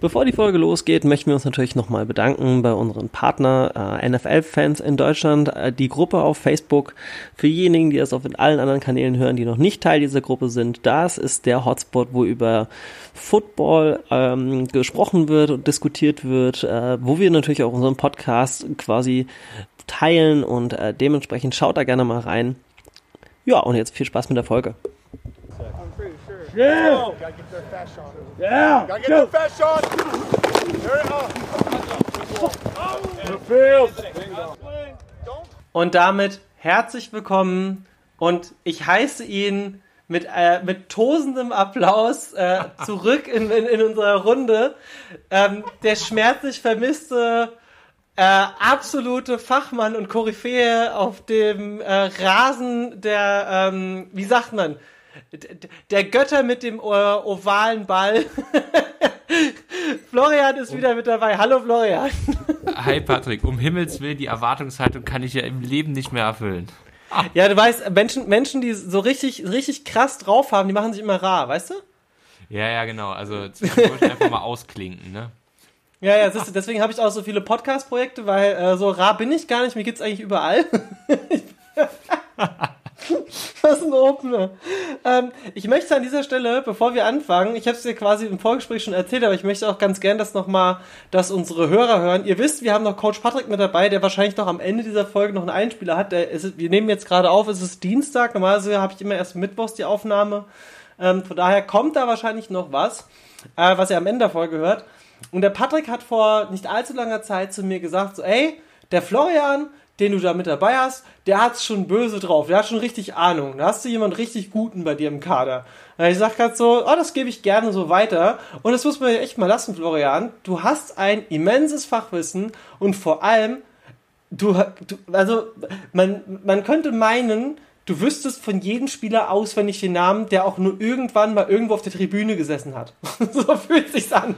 Bevor die Folge losgeht, möchten wir uns natürlich nochmal bedanken bei unseren Partner äh, NFL-Fans in Deutschland, äh, die Gruppe auf Facebook. Für diejenigen, die das auf allen anderen Kanälen hören, die noch nicht Teil dieser Gruppe sind, das ist der Hotspot, wo über Football ähm, gesprochen wird und diskutiert wird, äh, wo wir natürlich auch unseren Podcast quasi teilen und äh, dementsprechend schaut da gerne mal rein. Ja, und jetzt viel Spaß mit der Folge. Yeah. Oh, gotta get their fast shot. Yeah. Gotta get Go. their fast shot. There it is. Und damit herzlich willkommen und ich heiße ihn mit, äh, mit tosendem Applaus äh, zurück in, in, in unserer Runde. Ähm, der schmerzlich vermisste äh, absolute Fachmann und Koryphäe auf dem äh, Rasen der, ähm, wie sagt man, der Götter mit dem ovalen Ball. Florian ist wieder mit dabei. Hallo Florian. Hi Patrick, um Himmels Willen, die Erwartungshaltung kann ich ja im Leben nicht mehr erfüllen. Ja, du weißt, Menschen, Menschen, die so richtig, richtig krass drauf haben, die machen sich immer rar, weißt du? Ja, ja, genau. Also zwischendurch einfach mal ausklinken, ne? Ja, ja, siehst du, deswegen habe ich auch so viele Podcast-Projekte, weil äh, so rar bin ich gar nicht, mir geht's eigentlich überall. Was ein Opener. Ähm, ich möchte an dieser Stelle, bevor wir anfangen, ich habe es dir quasi im Vorgespräch schon erzählt, aber ich möchte auch ganz gern das nochmal, dass unsere Hörer hören. Ihr wisst, wir haben noch Coach Patrick mit dabei, der wahrscheinlich noch am Ende dieser Folge noch einen Einspieler hat. Ist, wir nehmen jetzt gerade auf, es ist Dienstag, normalerweise habe ich immer erst Mittwochs die Aufnahme. Ähm, von daher kommt da wahrscheinlich noch was, äh, was ihr am Ende der Folge hört. Und der Patrick hat vor nicht allzu langer Zeit zu mir gesagt, so, ey, der Florian, den du da mit dabei hast, der hat's schon böse drauf, der hat schon richtig Ahnung. Da hast du jemand richtig Guten bei dir im Kader. Und ich sag grad so, oh, das gebe ich gerne so weiter. Und das muss man ja echt mal lassen, Florian. Du hast ein immenses Fachwissen und vor allem, du, du also, man, man könnte meinen, du wüsstest von jedem Spieler auswendig den Namen, der auch nur irgendwann mal irgendwo auf der Tribüne gesessen hat. so fühlt sich's an.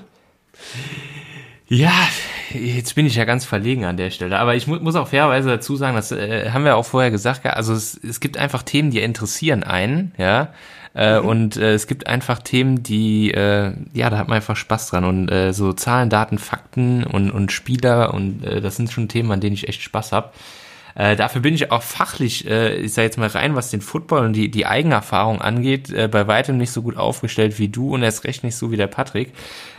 Ja, jetzt bin ich ja ganz verlegen an der Stelle. Aber ich mu muss auch fairerweise dazu sagen, das äh, haben wir auch vorher gesagt, also es, es gibt einfach Themen, die interessieren einen, ja. Äh, mhm. Und äh, es gibt einfach Themen, die, äh, ja, da hat man einfach Spaß dran. Und äh, so Zahlen, Daten, Fakten und, und Spieler und äh, das sind schon Themen, an denen ich echt Spaß hab. Äh, dafür bin ich auch fachlich, äh, ich sag jetzt mal rein, was den Football und die, die Eigenerfahrung angeht, äh, bei weitem nicht so gut aufgestellt wie du und erst recht nicht so wie der Patrick.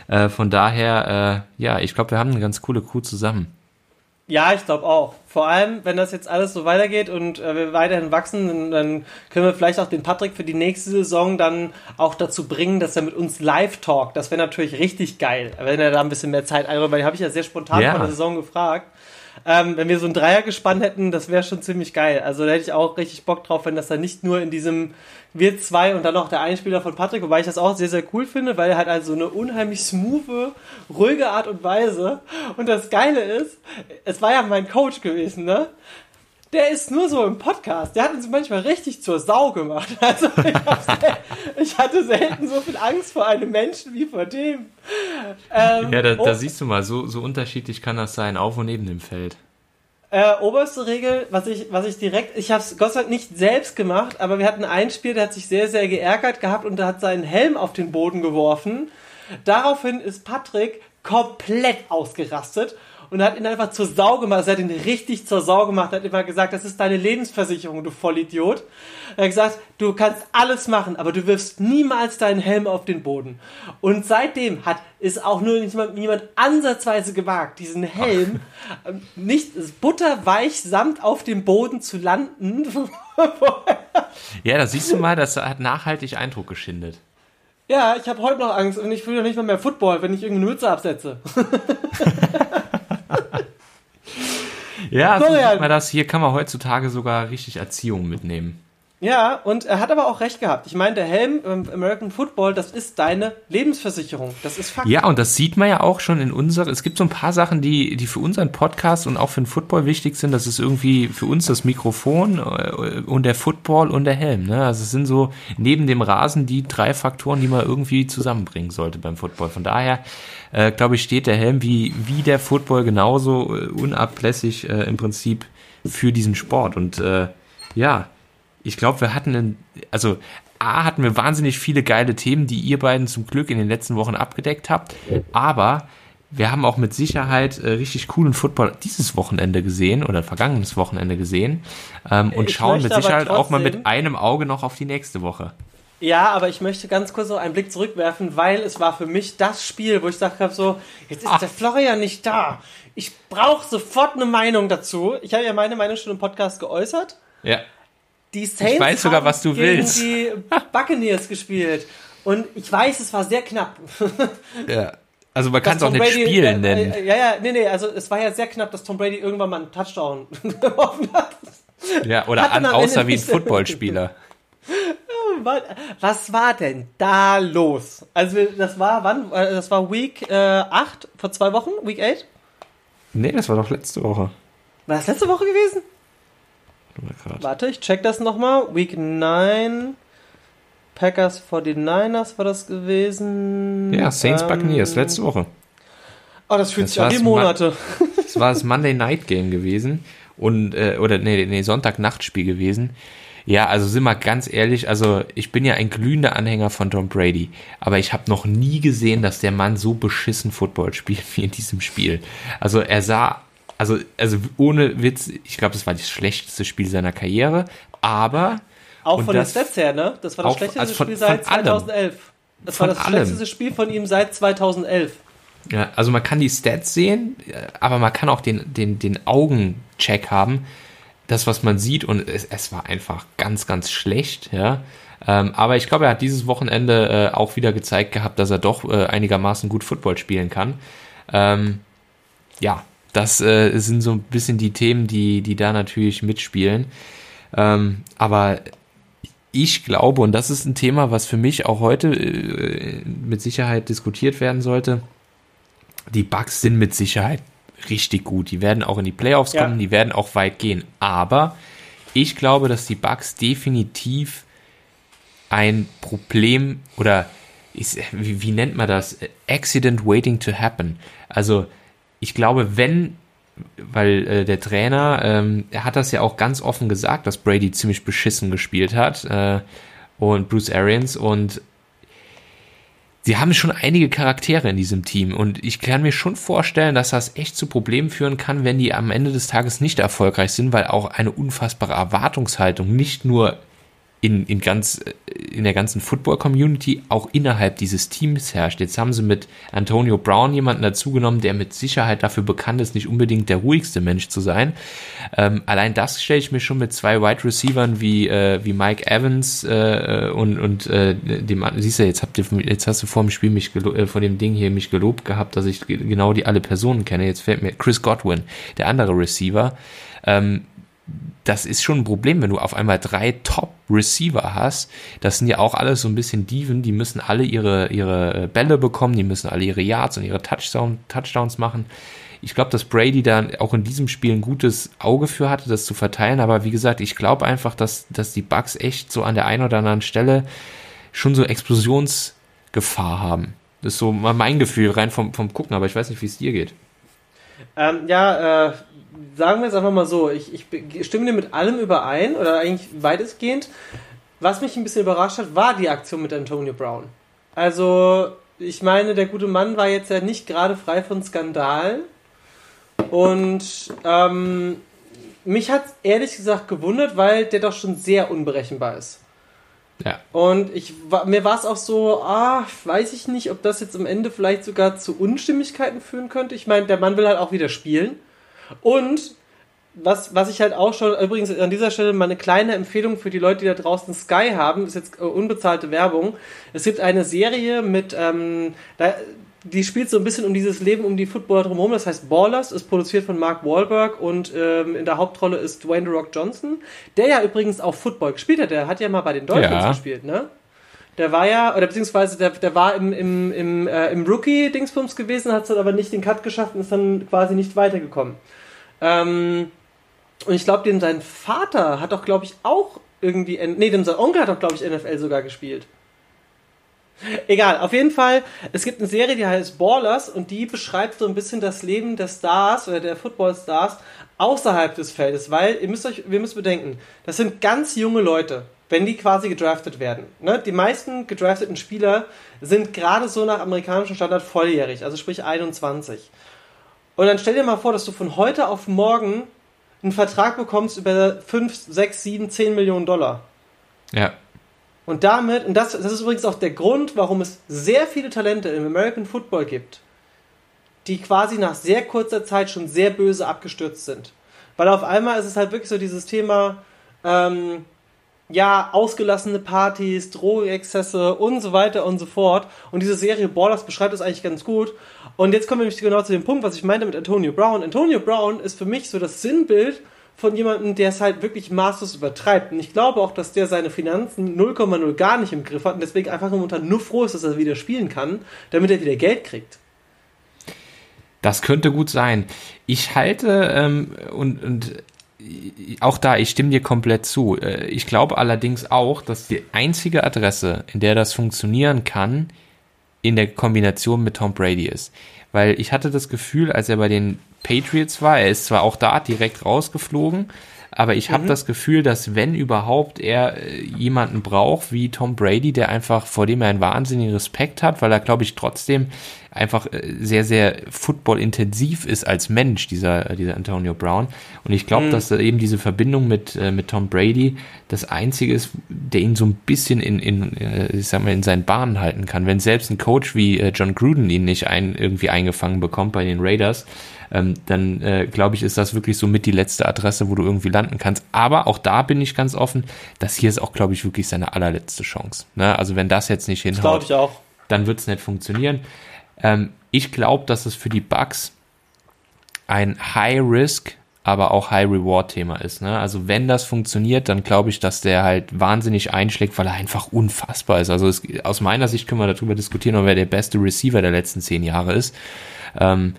Äh, von daher, äh, ja, ich glaube, wir haben eine ganz coole Crew zusammen. Ja, ich glaube auch. Vor allem, wenn das jetzt alles so weitergeht und äh, wir weiterhin wachsen, dann, dann, können wir vielleicht auch den Patrick für die nächste Saison dann auch dazu bringen, dass er mit uns live talkt. Das wäre natürlich richtig geil, wenn er da ein bisschen mehr Zeit einräumt, weil die habe ich ja sehr spontan ja. vor der Saison gefragt. Ähm, wenn wir so ein Dreier gespannt hätten, das wäre schon ziemlich geil. Also da hätte ich auch richtig Bock drauf, wenn das dann nicht nur in diesem wir zwei und dann noch der Einspieler von Patrick, wobei ich das auch sehr, sehr cool finde, weil er hat also eine unheimlich smooth, ruhige Art und Weise. Und das Geile ist, es war ja mein Coach gewesen, ne? Der ist nur so im Podcast. Der hat uns manchmal richtig zur Sau gemacht. Also ich, ich hatte selten so viel Angst vor einem Menschen wie vor dem. Ähm, ja, da, da siehst du mal, so, so unterschiedlich kann das sein, auf und neben dem Feld. Äh, oberste Regel, was ich, was ich direkt, ich habe es Gott sei Dank nicht selbst gemacht, aber wir hatten ein Spiel, der hat sich sehr, sehr geärgert gehabt und der hat seinen Helm auf den Boden geworfen. Daraufhin ist Patrick komplett ausgerastet und hat ihn einfach zur Sau gemacht. Also er hat ihn richtig zur Sau gemacht. Er hat immer gesagt, das ist deine Lebensversicherung, du Vollidiot. Er hat gesagt, du kannst alles machen, aber du wirfst niemals deinen Helm auf den Boden. Und seitdem hat ist auch nur niemand, niemand ansatzweise gewagt, diesen Helm Ach. nicht butterweich samt auf dem Boden zu landen. ja, da siehst du mal, das hat nachhaltig Eindruck geschindet. Ja, ich habe heute noch Angst und ich will doch nicht mal mehr Football, wenn ich irgendeine Mütze absetze. ja, so sieht man das. Hier kann man heutzutage sogar richtig Erziehung mitnehmen. Ja, und er hat aber auch recht gehabt. Ich meine, der Helm im American Football, das ist deine Lebensversicherung. Das ist Fakt. Ja, und das sieht man ja auch schon in unserer. Es gibt so ein paar Sachen, die, die für unseren Podcast und auch für den Football wichtig sind. Das ist irgendwie für uns das Mikrofon äh, und der Football und der Helm. Ne? Also es sind so neben dem Rasen die drei Faktoren, die man irgendwie zusammenbringen sollte beim Football. Von daher, äh, glaube ich, steht der Helm wie, wie der Football genauso äh, unablässig äh, im Prinzip für diesen Sport. Und äh, ja, ich glaube, wir hatten einen, also A, hatten wir wahnsinnig viele geile Themen, die ihr beiden zum Glück in den letzten Wochen abgedeckt habt. Aber wir haben auch mit Sicherheit äh, richtig coolen Football dieses Wochenende gesehen oder vergangenes Wochenende gesehen ähm, und ich schauen mit Sicherheit auch mal mit einem Auge noch auf die nächste Woche. Ja, aber ich möchte ganz kurz so einen Blick zurückwerfen, weil es war für mich das Spiel, wo ich gesagt habe, so, jetzt ist Ach. der Florian nicht da. Ich brauche sofort eine Meinung dazu. Ich habe ja meine Meinung schon im Podcast geäußert. Ja. Die Saints ich weiß sogar, was du gegen willst. die Buccaneers gespielt. Und ich weiß, es war sehr knapp. ja. Also man kann es auch nicht Brady, spielen äh, nennen. Äh, ja, ja, nee, nee, also es war ja sehr knapp, dass Tom Brady irgendwann mal einen Touchdown geworfen hat. Ja, oder an, außer wie ein Footballspieler. Was war denn da los? Also das war wann? Äh, das war Week äh, 8 vor zwei Wochen? Week 8? Nee, das war doch letzte Woche. War das letzte Woche gewesen? Warte, ich check das nochmal. Week 9. Packers 49ers war das gewesen. Ja, Saints ähm, Buccaneers, letzte Woche. Oh, das fühlt das sich an wie Monate. das war das Monday Night Game gewesen. Und, äh, oder nee, nee, Sonntag-Nachtspiel gewesen. Ja, also sind wir ganz ehrlich, also ich bin ja ein glühender Anhänger von Tom Brady, aber ich habe noch nie gesehen, dass der Mann so beschissen Football spielt wie in diesem Spiel. Also er sah, also, also ohne Witz, ich glaube, das war das schlechteste Spiel seiner Karriere, aber auch von das, den Stats her, ne? Das war das auch, schlechteste also von, Spiel seit 2011. Das von war das allem. schlechteste Spiel von ihm seit 2011. Ja, also man kann die Stats sehen, aber man kann auch den, den, den Augencheck haben. Das, was man sieht, und es, es war einfach ganz, ganz schlecht, ja. Ähm, aber ich glaube, er hat dieses Wochenende äh, auch wieder gezeigt gehabt, dass er doch äh, einigermaßen gut Football spielen kann. Ähm, ja, das äh, sind so ein bisschen die Themen, die, die da natürlich mitspielen. Ähm, aber ich glaube, und das ist ein Thema, was für mich auch heute äh, mit Sicherheit diskutiert werden sollte, die Bugs sind mit Sicherheit richtig gut. Die werden auch in die Playoffs kommen, ja. die werden auch weit gehen. Aber ich glaube, dass die Bugs definitiv ein Problem oder ist, wie, wie nennt man das? Accident waiting to happen. Also ich glaube, wenn weil äh, der Trainer, ähm, er hat das ja auch ganz offen gesagt, dass Brady ziemlich beschissen gespielt hat äh, und Bruce Arians und sie haben schon einige Charaktere in diesem Team und ich kann mir schon vorstellen, dass das echt zu Problemen führen kann, wenn die am Ende des Tages nicht erfolgreich sind, weil auch eine unfassbare Erwartungshaltung nicht nur in, in, ganz, äh, in der ganzen Football-Community auch innerhalb dieses Teams herrscht. Jetzt haben sie mit Antonio Brown jemanden dazugenommen, der mit Sicherheit dafür bekannt ist, nicht unbedingt der ruhigste Mensch zu sein. Ähm, allein das stelle ich mir schon mit zwei Wide Receivern wie, äh, wie Mike Evans äh, und, und äh, dem, siehst du, jetzt, habt ihr, jetzt hast du vor dem Spiel mich äh, vor dem Ding hier mich gelobt gehabt, dass ich genau die alle Personen kenne. Jetzt fällt mir Chris Godwin, der andere Receiver. Ähm, das ist schon ein Problem, wenn du auf einmal drei Top-Receiver hast. Das sind ja auch alles so ein bisschen Diven, die müssen alle ihre, ihre Bälle bekommen, die müssen alle ihre Yards und ihre Touchdown, Touchdowns machen. Ich glaube, dass Brady da auch in diesem Spiel ein gutes Auge für hatte, das zu verteilen. Aber wie gesagt, ich glaube einfach, dass, dass die Bugs echt so an der einen oder anderen Stelle schon so Explosionsgefahr haben. Das ist so mein Gefühl rein vom, vom Gucken, aber ich weiß nicht, wie es dir geht. Ähm, ja, äh, sagen wir es einfach mal so, ich, ich stimme dir mit allem überein, oder eigentlich weitestgehend. Was mich ein bisschen überrascht hat, war die Aktion mit Antonio Brown. Also, ich meine, der gute Mann war jetzt ja nicht gerade frei von Skandalen. Und ähm, mich hat ehrlich gesagt gewundert, weil der doch schon sehr unberechenbar ist. Ja. Und ich, mir war es auch so, ah, weiß ich nicht, ob das jetzt am Ende vielleicht sogar zu Unstimmigkeiten führen könnte. Ich meine, der Mann will halt auch wieder spielen. Und was, was ich halt auch schon, übrigens an dieser Stelle mal eine kleine Empfehlung für die Leute, die da draußen Sky haben, ist jetzt äh, unbezahlte Werbung. Es gibt eine Serie mit, ähm, da, die spielt so ein bisschen um dieses Leben um die Footballer drumherum. Das heißt Ballers, ist produziert von Mark Wahlberg und ähm, in der Hauptrolle ist Dwayne The Rock Johnson, der ja übrigens auch Football gespielt hat. Der hat ja mal bei den Dolphins ja. gespielt, ne? Der war ja, oder beziehungsweise der, der war im, im, im, äh, im Rookie-Dingsbums gewesen, hat es dann aber nicht den Cut geschafft und ist dann quasi nicht weitergekommen. Ähm, und ich glaube, sein Vater hat doch, glaube ich, auch irgendwie, nee, dem sein Onkel hat doch, glaube ich, NFL sogar gespielt. Egal, auf jeden Fall, es gibt eine Serie, die heißt Ballers und die beschreibt so ein bisschen das Leben der Stars oder der Football-Stars außerhalb des Feldes, weil ihr müsst euch, wir müssen bedenken, das sind ganz junge Leute. wenn die quasi gedraftet werden. Ne? Die meisten gedrafteten Spieler sind gerade so nach amerikanischem Standard volljährig, also sprich 21. Und dann stell dir mal vor, dass du von heute auf morgen einen Vertrag bekommst über 5, 6, 7, 10 Millionen Dollar. Ja. Und damit, und das, das ist übrigens auch der Grund, warum es sehr viele Talente im American Football gibt, die quasi nach sehr kurzer Zeit schon sehr böse abgestürzt sind. Weil auf einmal ist es halt wirklich so dieses Thema, ähm, ja, ausgelassene Partys, Drogenexzesse und so weiter und so fort. Und diese Serie Ballers beschreibt das eigentlich ganz gut. Und jetzt kommen wir nämlich genau zu dem Punkt, was ich meinte mit Antonio Brown. Antonio Brown ist für mich so das Sinnbild von jemandem, der es halt wirklich maßlos übertreibt. Und ich glaube auch, dass der seine Finanzen 0,0 gar nicht im Griff hat und deswegen einfach momentan nur froh ist, dass er wieder spielen kann, damit er wieder Geld kriegt. Das könnte gut sein. Ich halte ähm, und, und auch da, ich stimme dir komplett zu. Äh, ich glaube allerdings auch, dass die einzige Adresse, in der das funktionieren kann, in der Kombination mit Tom Brady ist. Weil ich hatte das Gefühl, als er bei den Patriots war, er ist zwar auch da direkt rausgeflogen, aber ich habe mhm. das Gefühl, dass wenn überhaupt er äh, jemanden braucht wie Tom Brady, der einfach vor dem er einen wahnsinnigen Respekt hat, weil er glaube ich trotzdem einfach äh, sehr, sehr football-intensiv ist als Mensch, dieser, äh, dieser Antonio Brown. Und ich glaube, mhm. dass eben diese Verbindung mit, äh, mit Tom Brady das Einzige ist, der ihn so ein bisschen in, in, ich sag mal, in seinen Bahnen halten kann. Wenn selbst ein Coach wie John Gruden ihn nicht ein, irgendwie eingefangen bekommt bei den Raiders, ähm, dann äh, glaube ich, ist das wirklich so mit die letzte Adresse, wo du irgendwie landen kannst. Aber auch da bin ich ganz offen, das hier ist auch, glaube ich, wirklich seine allerletzte Chance. Ne? Also wenn das jetzt nicht hinhaut, dann wird es nicht funktionieren. Ähm, ich glaube, dass es für die Bugs ein High-Risk, aber auch High-Reward-Thema ist. Ne? Also wenn das funktioniert, dann glaube ich, dass der halt wahnsinnig einschlägt, weil er einfach unfassbar ist. Also es, aus meiner Sicht können wir darüber diskutieren, wer der beste Receiver der letzten zehn Jahre ist. Ähm,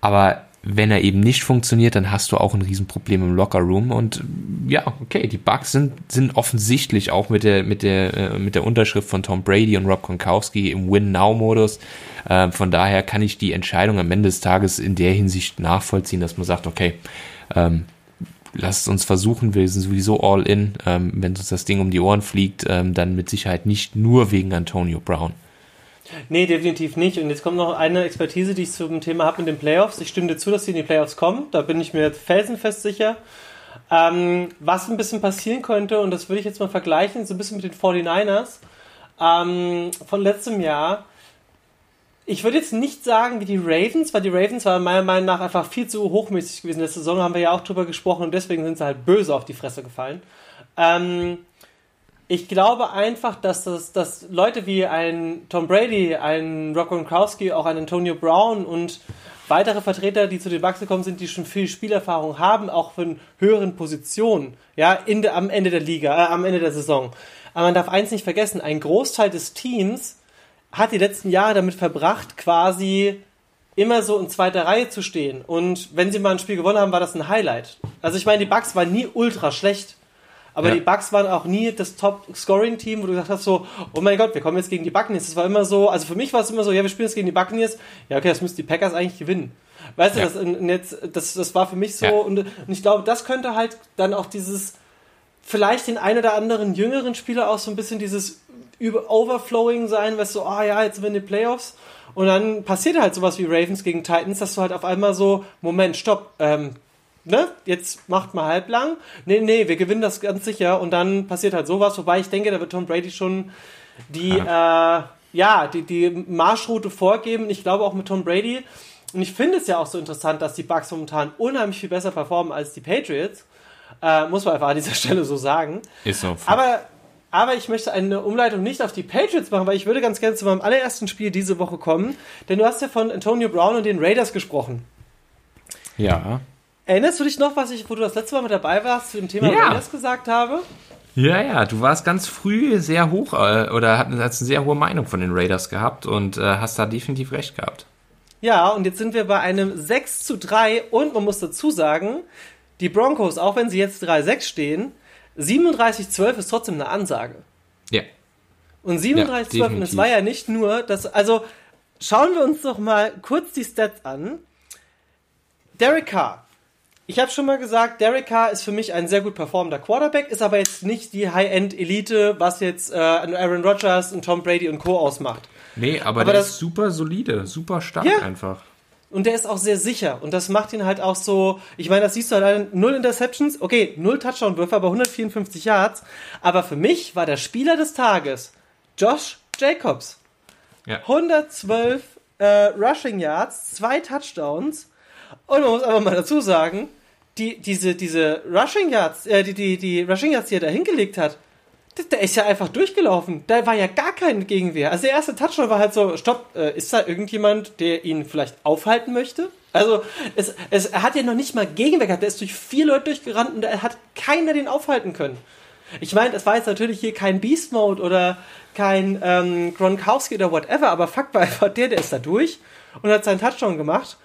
aber wenn er eben nicht funktioniert, dann hast du auch ein Riesenproblem im Lockerroom. Und ja, okay, die Bugs sind, sind offensichtlich auch mit der, mit der, äh, mit der Unterschrift von Tom Brady und Rob Gronkowski im Win-Now-Modus. Äh, von daher kann ich die Entscheidung am Ende des Tages in der Hinsicht nachvollziehen, dass man sagt, okay, ähm, lasst uns versuchen, wir sind sowieso all in. Ähm, wenn uns das Ding um die Ohren fliegt, ähm, dann mit Sicherheit nicht nur wegen Antonio Brown. Nee, definitiv nicht. Und jetzt kommt noch eine Expertise, die ich zum Thema habe mit den Playoffs. Ich stimme dir zu, dass sie in die Playoffs kommen. Da bin ich mir felsenfest sicher. Ähm, was ein bisschen passieren könnte, und das würde ich jetzt mal vergleichen, so ein bisschen mit den 49ers ähm, von letztem Jahr. Ich würde jetzt nicht sagen wie die Ravens, weil die Ravens waren meiner Meinung nach einfach viel zu hochmäßig gewesen. Der Saison haben wir ja auch drüber gesprochen und deswegen sind sie halt böse auf die Fresse gefallen. Ähm, ich glaube einfach, dass, das, dass Leute wie ein Tom Brady, ein Rock Gronkowski, auch ein Antonio Brown und weitere Vertreter, die zu den Bucks gekommen sind, die schon viel Spielerfahrung haben, auch von höheren Positionen, ja, in de, am Ende der Liga, äh, am Ende der Saison. Aber man darf eins nicht vergessen, ein Großteil des Teams hat die letzten Jahre damit verbracht, quasi immer so in zweiter Reihe zu stehen. Und wenn sie mal ein Spiel gewonnen haben, war das ein Highlight. Also ich meine, die Bucks waren nie ultra schlecht. Aber ja. die Bucks waren auch nie das Top-Scoring-Team, wo du gesagt hast, so, oh mein Gott, wir kommen jetzt gegen die Buccaneers. Das war immer so, also für mich war es immer so, ja, wir spielen jetzt gegen die Buccaneers. Ja, okay, das müssen die Packers eigentlich gewinnen. Weißt ja. du, das, jetzt, das, das war für mich so, ja. und, und ich glaube, das könnte halt dann auch dieses, vielleicht den ein oder anderen jüngeren Spieler auch so ein bisschen dieses Overflowing sein, weißt du, so, ah oh ja, jetzt sind wir in den Playoffs. Und dann passiert halt sowas wie Ravens gegen Titans, dass du halt auf einmal so, Moment, stopp, ähm, ne, jetzt macht mal halblang. Nee, nee, wir gewinnen das ganz sicher und dann passiert halt sowas, wobei ich denke, da wird Tom Brady schon die, äh, ja, die, die Marschroute vorgeben. Ich glaube auch mit Tom Brady. Und ich finde es ja auch so interessant, dass die Bucks momentan unheimlich viel besser performen als die Patriots. Äh, muss man einfach an dieser Stelle so sagen. Ist so. Aber, aber ich möchte eine Umleitung nicht auf die Patriots machen, weil ich würde ganz gerne zu meinem allerersten Spiel diese Woche kommen. Denn du hast ja von Antonio Brown und den Raiders gesprochen. Ja. Erinnerst du dich noch, was ich, wo du das letzte Mal mit dabei warst, zu dem Thema ja. Raiders gesagt habe? Ja, ja, du warst ganz früh sehr hoch äh, oder hast eine sehr hohe Meinung von den Raiders gehabt und äh, hast da definitiv recht gehabt. Ja, und jetzt sind wir bei einem 6 zu 3 und man muss dazu sagen, die Broncos, auch wenn sie jetzt 3-6 stehen, 37-12 ist trotzdem eine Ansage. Ja. Und 37-12, ja, und es war ja nicht nur, dass, also schauen wir uns doch mal kurz die Stats an. Derek Carr, ich habe schon mal gesagt, Derek Carr ist für mich ein sehr gut performender Quarterback, ist aber jetzt nicht die High-End-Elite, was jetzt äh, Aaron Rodgers und Tom Brady und Co. ausmacht. Nee, aber, aber der das, ist super solide, super stark ja. einfach. Und der ist auch sehr sicher. Und das macht ihn halt auch so, ich meine, das siehst du halt, null Interceptions, okay, null Touchdown-Würfe, aber 154 Yards. Aber für mich war der Spieler des Tages Josh Jacobs. Ja. 112 äh, Rushing Yards, zwei Touchdowns. Und man muss einfach mal dazu sagen, die, diese, diese Rushing Yards, äh, die, die, die Rushing Yards, die er da hingelegt hat, der ist ja einfach durchgelaufen. Da war ja gar kein Gegenwehr. Also der erste Touchdown war halt so, stopp, äh, ist da irgendjemand, der ihn vielleicht aufhalten möchte? Also es, es, er hat ja noch nicht mal Gegenwehr gehabt. Der ist durch vier Leute durchgerannt und da hat keiner den aufhalten können. Ich meine, es war jetzt natürlich hier kein Beast Mode oder kein ähm, Gronkowski oder whatever, aber Fakt war einfach der, der ist da durch und hat seinen Touchdown gemacht.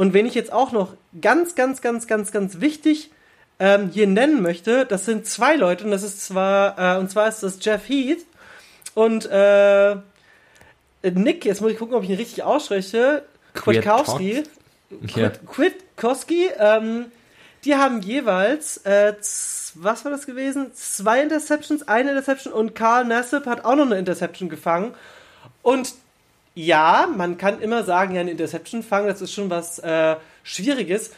Und wen ich jetzt auch noch ganz, ganz, ganz, ganz, ganz wichtig ähm, hier nennen möchte, das sind zwei Leute und das ist zwar, äh, und zwar ist das Jeff Heath und äh, Nick, jetzt muss ich gucken, ob ich ihn richtig ausspreche, Kwiatkowski, Kwiatkowski, ähm, die haben jeweils, äh, was war das gewesen? Zwei Interceptions, eine Interception und Carl Nassib hat auch noch eine Interception gefangen. Und ja, man kann immer sagen, ja, eine Interception fangen, das ist schon was äh, Schwieriges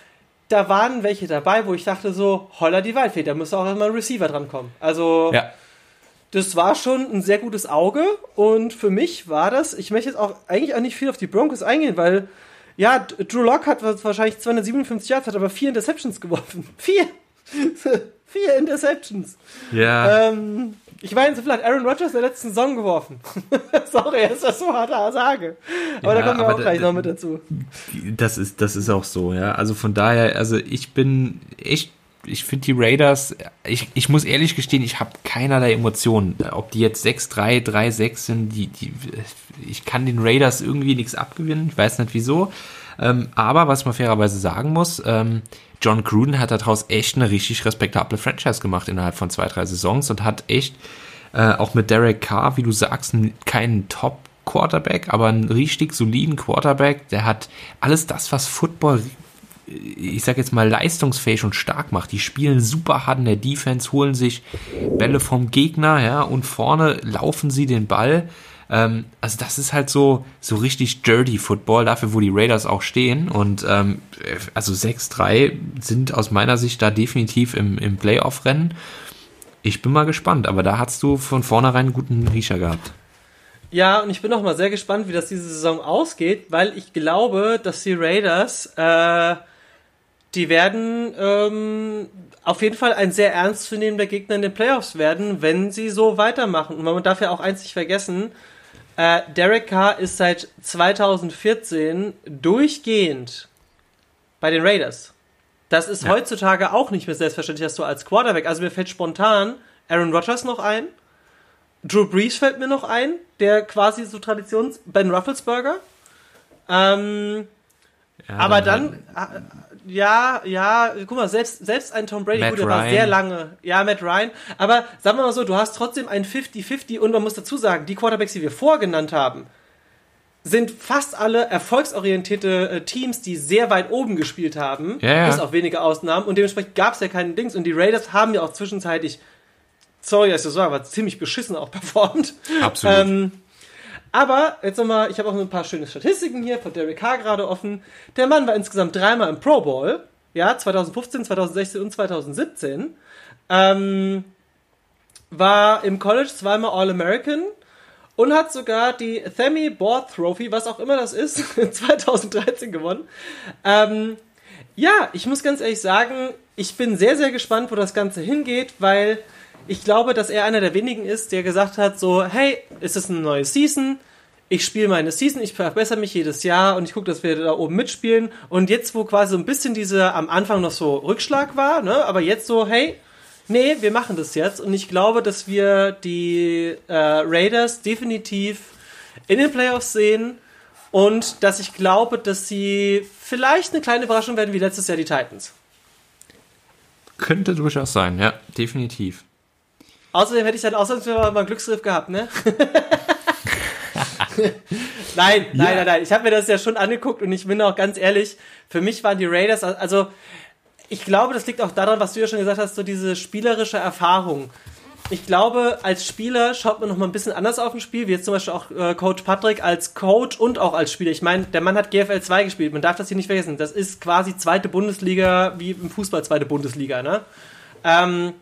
da waren welche dabei, wo ich dachte so, holla die Waldfee, da muss auch immer ein Receiver dran kommen. Also, ja. das war schon ein sehr gutes Auge und für mich war das, ich möchte jetzt auch eigentlich auch nicht viel auf die Broncos eingehen, weil, ja, Drew Locke hat wahrscheinlich 257 Yards, hat aber vier Interceptions geworfen. Vier! Vier Interceptions. Ja. Ähm, ich meine, so vielleicht Aaron Rodgers in der letzten Saison geworfen. Sorry, dass das so hart sage. Aber ja, da kommen wir auch gleich noch mit dazu. Das ist, das ist auch so, ja. Also von daher, also ich bin echt, ich finde die Raiders, ich, ich muss ehrlich gestehen, ich habe keinerlei Emotionen. Ob die jetzt 6-3, 3-6 sind, die, die, ich kann den Raiders irgendwie nichts abgewinnen. Ich weiß nicht wieso. Ähm, aber was man fairerweise sagen muss, ähm, John Gruden hat daraus echt eine richtig respektable Franchise gemacht innerhalb von zwei, drei Saisons und hat echt äh, auch mit Derek Carr, wie du sagst, keinen Top Quarterback, aber einen richtig soliden Quarterback. Der hat alles das, was Football, ich sag jetzt mal, leistungsfähig und stark macht. Die spielen super hart in der Defense, holen sich Bälle vom Gegner, ja, und vorne laufen sie den Ball. Ähm, also das ist halt so, so richtig dirty Football, dafür, wo die Raiders auch stehen. Und ähm, also 6-3 sind aus meiner Sicht da definitiv im, im Playoff-Rennen. Ich bin mal gespannt, aber da hast du von vornherein einen guten Riecher gehabt. Ja, und ich bin auch mal sehr gespannt, wie das diese Saison ausgeht, weil ich glaube, dass die Raiders, äh, die werden ähm, auf jeden Fall ein sehr ernstzunehmender Gegner in den Playoffs werden, wenn sie so weitermachen. Und man darf ja auch eins nicht vergessen, äh, Derek Carr ist seit 2014 durchgehend bei den Raiders. Das ist ja. heutzutage auch nicht mehr selbstverständlich, dass du als Quarterback, also mir fällt spontan Aaron Rodgers noch ein, Drew Brees fällt mir noch ein, der quasi so Traditions, Ben Rufflesberger. Ähm, ja, aber dann, dann ja, ja, guck mal, selbst, selbst ein Tom Brady, Matt gut, der war sehr lange, ja, Matt Ryan, aber sagen wir mal so, du hast trotzdem ein 50-50 und man muss dazu sagen, die Quarterbacks, die wir vorgenannt haben, sind fast alle erfolgsorientierte äh, Teams, die sehr weit oben gespielt haben, ja, ja. bis auf wenige Ausnahmen und dementsprechend gab es ja keinen Dings und die Raiders haben ja auch zwischenzeitlich, sorry, dass ich das sage, aber ziemlich beschissen auch performt. Absolut. Ähm, aber jetzt nochmal, ich habe auch ein paar schöne Statistiken hier von Derek Carr gerade offen. Der Mann war insgesamt dreimal im Pro Bowl. Ja, 2015, 2016 und 2017. Ähm, war im College zweimal All-American und hat sogar die Themy Board Trophy, was auch immer das ist, 2013 gewonnen. Ähm, ja, ich muss ganz ehrlich sagen, ich bin sehr, sehr gespannt, wo das Ganze hingeht, weil ich glaube, dass er einer der wenigen ist, der gesagt hat, so, hey, ist es eine neue Season? Ich spiele meine Season, ich verbessere mich jedes Jahr und ich gucke, dass wir da oben mitspielen. Und jetzt, wo quasi so ein bisschen diese am Anfang noch so Rückschlag war, ne, aber jetzt so, hey, nee, wir machen das jetzt. Und ich glaube, dass wir die äh, Raiders definitiv in den Playoffs sehen und dass ich glaube, dass sie vielleicht eine kleine Überraschung werden wie letztes Jahr die Titans. Könnte durchaus sein, ja, definitiv. Außerdem hätte ich dann ausnahmsweise mal einen Glücksgriff gehabt, ne? nein, nein, ja. nein, nein. Ich habe mir das ja schon angeguckt und ich bin auch ganz ehrlich, für mich waren die Raiders, also ich glaube, das liegt auch daran, was du ja schon gesagt hast, so diese spielerische Erfahrung. Ich glaube, als Spieler schaut man noch mal ein bisschen anders auf ein Spiel, wie jetzt zum Beispiel auch äh, Coach Patrick als Coach und auch als Spieler. Ich meine, der Mann hat GFL 2 gespielt, man darf das hier nicht vergessen. Das ist quasi zweite Bundesliga, wie im Fußball zweite Bundesliga, ne? Ähm,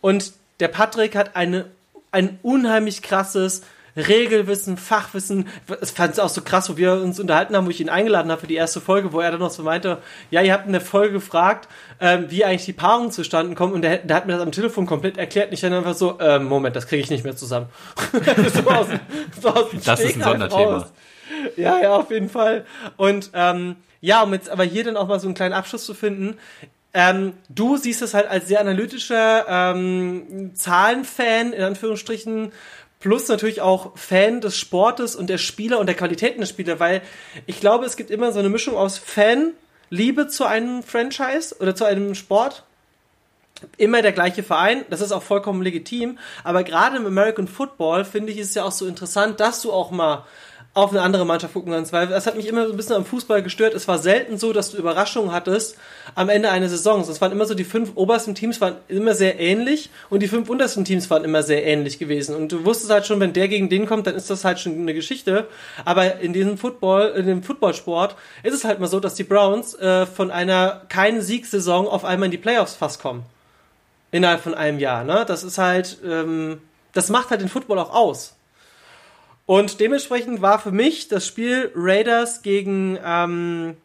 und der Patrick hat eine, ein unheimlich krasses Regelwissen, Fachwissen. Es fand es auch so krass, wo wir uns unterhalten haben, wo ich ihn eingeladen habe für die erste Folge, wo er dann noch so meinte, ja, ihr habt in der Folge gefragt, ähm, wie eigentlich die Paarung zustande kommt und der, der, hat mir das am Telefon komplett erklärt und ich dann einfach so, äh, Moment, das kriege ich nicht mehr zusammen. so aus, so aus das ist ein Sonderthema. Raus. Ja, ja, auf jeden Fall. Und ähm, ja, um jetzt aber hier dann auch mal so einen kleinen Abschluss zu finden, ähm, du siehst es halt als sehr analytischer ähm, Zahlenfan, in Anführungsstrichen, plus natürlich auch Fan des Sportes und der Spieler und der Qualitäten des Spielers, weil ich glaube, es gibt immer so eine Mischung aus Fan, Liebe zu einem Franchise oder zu einem Sport. Immer der gleiche Verein, das ist auch vollkommen legitim, aber gerade im American Football finde ich es ja auch so interessant, dass du auch mal auf eine andere Mannschaft gucken kannst, weil das hat mich immer so ein bisschen am Fußball gestört. Es war selten so, dass du Überraschungen hattest am Ende einer Saison. Es waren immer so, die fünf obersten Teams waren immer sehr ähnlich und die fünf untersten Teams waren immer sehr ähnlich gewesen. Und du wusstest halt schon, wenn der gegen den kommt, dann ist das halt schon eine Geschichte. Aber in diesem Football, in dem Footballsport ist es halt mal so, dass die Browns äh, von einer keinen Siegsaison auf einmal in die Playoffs fast kommen. Innerhalb von einem Jahr, ne? Das ist halt, ähm, das macht halt den Football auch aus. Und dementsprechend war für mich das Spiel Raiders gegen ähm,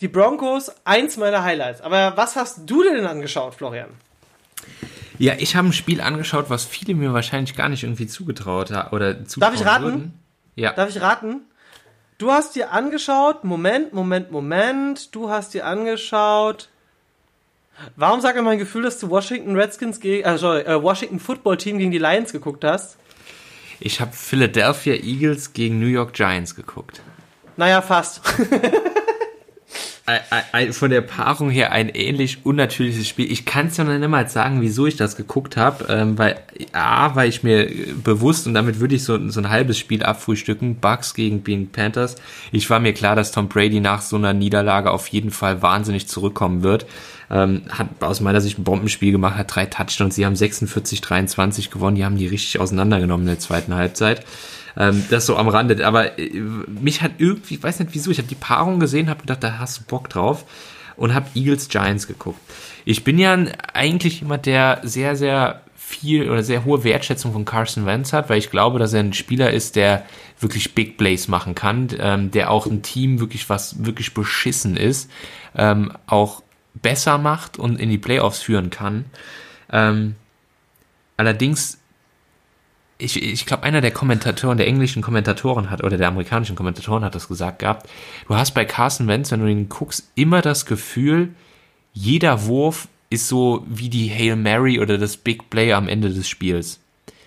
die Broncos eins meiner Highlights. Aber was hast du denn angeschaut, Florian? Ja, ich habe ein Spiel angeschaut, was viele mir wahrscheinlich gar nicht irgendwie zugetraut haben oder zutrauen Darf ich raten? Würden. Ja. Darf ich raten? Du hast dir angeschaut, Moment, Moment, Moment, du hast dir angeschaut. Warum sagt mir mein Gefühl, dass du Washington Redskins gegen, äh, sorry, äh, Washington Football Team gegen die Lions geguckt hast? Ich habe Philadelphia Eagles gegen New York Giants geguckt. Naja, fast. von der Paarung her ein ähnlich unnatürliches Spiel. Ich kann es ja noch nicht mal sagen, wieso ich das geguckt habe, ähm, weil A, weil ich mir bewusst und damit würde ich so, so ein halbes Spiel abfrühstücken, Bucks gegen Pink Panthers. Ich war mir klar, dass Tom Brady nach so einer Niederlage auf jeden Fall wahnsinnig zurückkommen wird. Ähm, hat aus meiner Sicht ein Bombenspiel gemacht, hat drei Touchdowns, sie haben 46-23 gewonnen, die haben die richtig auseinandergenommen in der zweiten Halbzeit. Ähm, das so am Rande. Aber äh, mich hat irgendwie, ich weiß nicht wieso, ich habe die Paarung gesehen, habe gedacht, da hast du Bock drauf und habe Eagles Giants geguckt. Ich bin ja eigentlich jemand, der sehr, sehr viel oder sehr hohe Wertschätzung von Carson Wentz hat, weil ich glaube, dass er ein Spieler ist, der wirklich Big Plays machen kann, ähm, der auch ein Team wirklich was wirklich beschissen ist, ähm, auch besser macht und in die Playoffs führen kann. Ähm, allerdings, ich, ich glaube, einer der Kommentatoren, der englischen Kommentatoren hat, oder der amerikanischen Kommentatoren hat das gesagt gehabt, du hast bei Carson Wentz, wenn du ihn guckst, immer das Gefühl, jeder Wurf ist so wie die Hail Mary oder das Big Play am Ende des Spiels.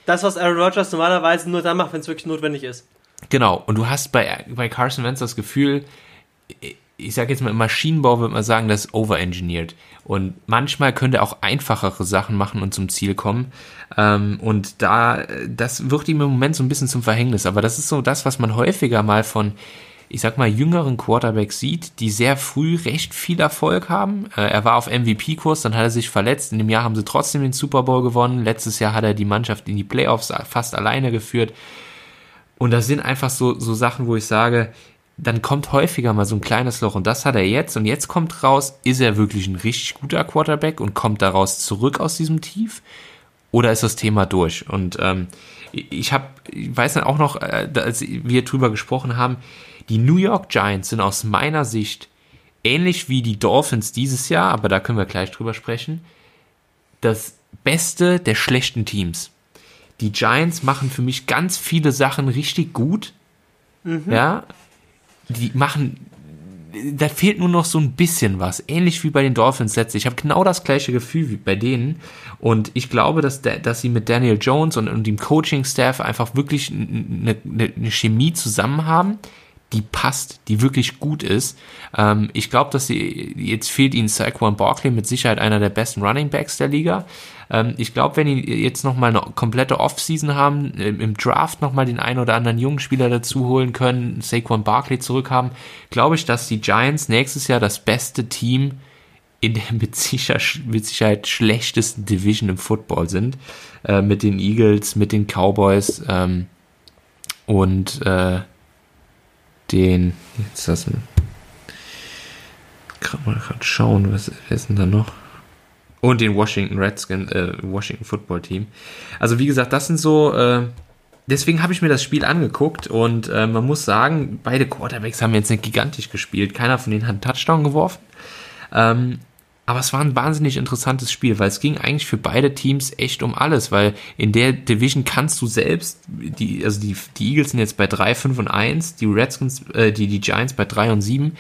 Das, was Aaron Rodgers normalerweise nur dann macht, wenn es wirklich notwendig ist. Genau, und du hast bei, bei Carson Wentz das Gefühl, ich sage jetzt mal, im Maschinenbau würde man sagen, das ist overengineert. Und manchmal könnte er auch einfachere Sachen machen und zum Ziel kommen. Ähm, und da, das wird ihm im Moment so ein bisschen zum Verhängnis. Aber das ist so das, was man häufiger mal von, ich sag mal, jüngeren Quarterbacks sieht, die sehr früh recht viel Erfolg haben. Äh, er war auf MVP-Kurs, dann hat er sich verletzt. In dem Jahr haben sie trotzdem den Super Bowl gewonnen. Letztes Jahr hat er die Mannschaft in die Playoffs fast alleine geführt. Und das sind einfach so, so Sachen, wo ich sage, dann kommt häufiger mal so ein kleines Loch und das hat er jetzt und jetzt kommt raus, ist er wirklich ein richtig guter Quarterback und kommt daraus zurück aus diesem Tief oder ist das Thema durch? Und ähm, ich habe, ich weiß dann auch noch, äh, als wir drüber gesprochen haben, die New York Giants sind aus meiner Sicht ähnlich wie die Dolphins dieses Jahr, aber da können wir gleich drüber sprechen, das Beste der schlechten Teams. Die Giants machen für mich ganz viele Sachen richtig gut. Mhm. Ja, die machen, da fehlt nur noch so ein bisschen was. Ähnlich wie bei den Dolphins letzte. Ich habe genau das gleiche Gefühl wie bei denen. Und ich glaube, dass, dass sie mit Daniel Jones und, und dem Coaching-Staff einfach wirklich eine, eine Chemie zusammen haben, die passt, die wirklich gut ist. Ähm, ich glaube, dass sie, jetzt fehlt ihnen Saquon Barkley mit Sicherheit einer der besten Running Backs der Liga. Ähm, ich glaube, wenn die jetzt nochmal eine komplette Offseason haben, im Draft nochmal den einen oder anderen jungen Spieler dazu holen können, Saquon Barkley zurückhaben, glaube ich, dass die Giants nächstes Jahr das beste Team in der mit, sicher, mit Sicherheit schlechtesten Division im Football sind. Äh, mit den Eagles, mit den Cowboys ähm, und äh, den. Jetzt das gerade mal gerade schauen, was wer ist denn da noch? Und den Washington Redskins, äh, Washington Football Team. Also wie gesagt, das sind so. Äh, deswegen habe ich mir das Spiel angeguckt und äh, man muss sagen, beide Quarterbacks haben jetzt nicht gigantisch gespielt. Keiner von denen hat einen Touchdown geworfen. Ähm, aber es war ein wahnsinnig interessantes Spiel, weil es ging eigentlich für beide Teams echt um alles, weil in der Division kannst du selbst, die, also die, die Eagles sind jetzt bei 3, 5 und 1, die Redskins, äh, die, die Giants bei 3 und 7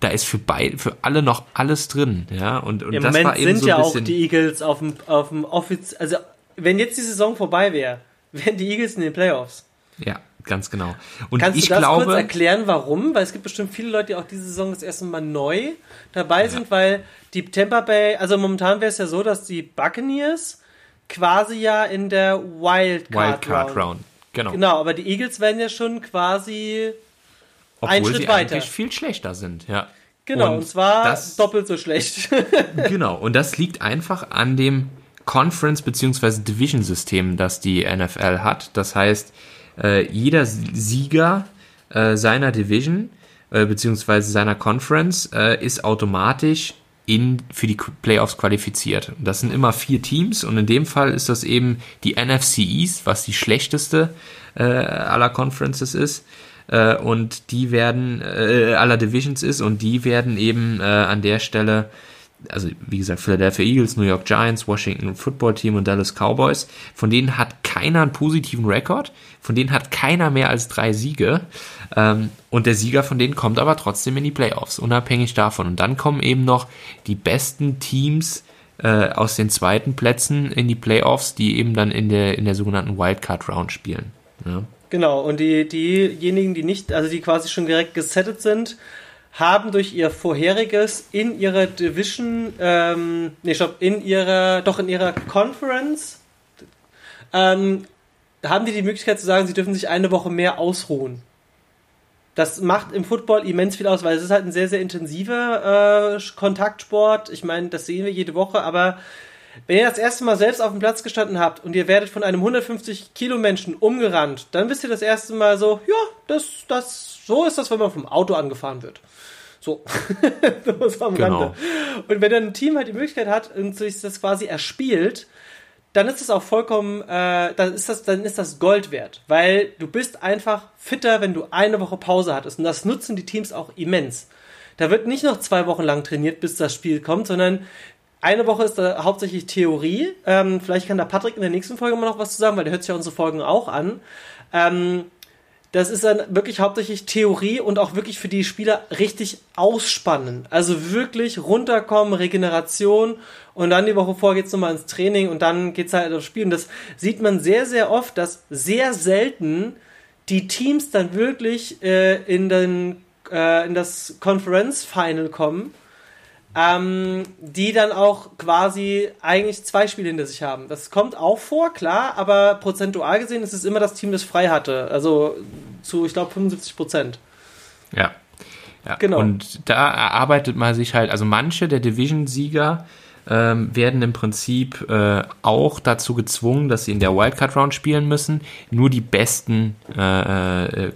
da ist für beide, für alle noch alles drin, ja. Und, und Im das Moment war eben sind so ja ein auch bisschen, die Eagles auf dem, auf dem Office, also wenn jetzt die Saison vorbei wäre, wären die Eagles in den Playoffs. ja, ganz genau. Und Kannst ich du das glaube, kurz erklären, warum? Weil es gibt bestimmt viele Leute, die auch diese Saison das erste Mal neu dabei sind, weil die Tampa Bay, also momentan wäre es ja so, dass die Buccaneers quasi ja in der Wildcard, Wildcard Round. Round, genau. Genau, aber die Eagles werden ja schon quasi Obwohl einen Schritt sie weiter. eigentlich viel schlechter sind, ja. Genau, und, zwar das, doppelt so schlecht. Genau, und das liegt einfach an dem Conference- bzw. Division-System, das die NFL hat. Das heißt, äh, jeder Sieger äh, seiner Division äh, bzw. seiner Conference äh, ist automatisch in, für die Playoffs qualifiziert. Das sind immer vier Teams und in dem Fall ist das eben die NFC East, was die schlechteste äh, aller Conferences ist äh, und die werden äh, aller Divisions ist und die werden eben äh, an der Stelle also wie gesagt, Philadelphia Eagles, New York Giants, Washington Football Team und Dallas Cowboys, von denen hat keiner einen positiven Rekord, von denen hat keiner mehr als drei Siege ähm, und der Sieger von denen kommt aber trotzdem in die Playoffs, unabhängig davon. Und dann kommen eben noch die besten Teams äh, aus den zweiten Plätzen in die Playoffs, die eben dann in der, in der sogenannten Wildcard Round spielen. Ja. Genau, und die, diejenigen, die nicht, also die quasi schon direkt gesettet sind, haben durch ihr vorheriges in ihrer Division, ähm, nee, stopp, in ihrer, doch in ihrer Conference, ähm, haben die die Möglichkeit zu sagen, sie dürfen sich eine Woche mehr ausruhen. Das macht im Football immens viel aus, weil es ist halt ein sehr, sehr intensiver äh, Kontaktsport. Ich meine, das sehen wir jede Woche, aber wenn ihr das erste Mal selbst auf dem Platz gestanden habt und ihr werdet von einem 150 Kilo Menschen umgerannt, dann wisst ihr das erste Mal so, ja, das, das, so ist das, wenn man vom Auto angefahren wird. So, das am Genau. Rande. Und wenn dann ein Team halt die Möglichkeit hat und sich das quasi erspielt, dann ist es auch vollkommen, äh, dann ist das, dann ist das Gold wert, weil du bist einfach fitter, wenn du eine Woche Pause hattest und das nutzen die Teams auch immens. Da wird nicht noch zwei Wochen lang trainiert, bis das Spiel kommt, sondern eine Woche ist da hauptsächlich Theorie. Ähm, vielleicht kann da Patrick in der nächsten Folge mal noch was zu sagen, weil der hört sich ja unsere Folgen auch an. Ähm, das ist dann wirklich hauptsächlich Theorie und auch wirklich für die Spieler richtig ausspannen. Also wirklich runterkommen, Regeneration und dann die Woche vor geht's nochmal ins Training und dann geht's halt aufs Spiel. Und das sieht man sehr, sehr oft, dass sehr selten die Teams dann wirklich äh, in, den, äh, in das Conference Final kommen, ähm, die dann auch quasi eigentlich zwei Spiele hinter sich haben. Das kommt auch vor, klar, aber prozentual gesehen ist es immer das Team, das frei hatte. Also zu, ich glaube, 75 Prozent. Ja. ja. Genau. Und da erarbeitet man sich halt, also manche der Division-Sieger ähm, werden im Prinzip äh, auch dazu gezwungen, dass sie in der Wildcard-Round spielen müssen. Nur die besten äh, äh,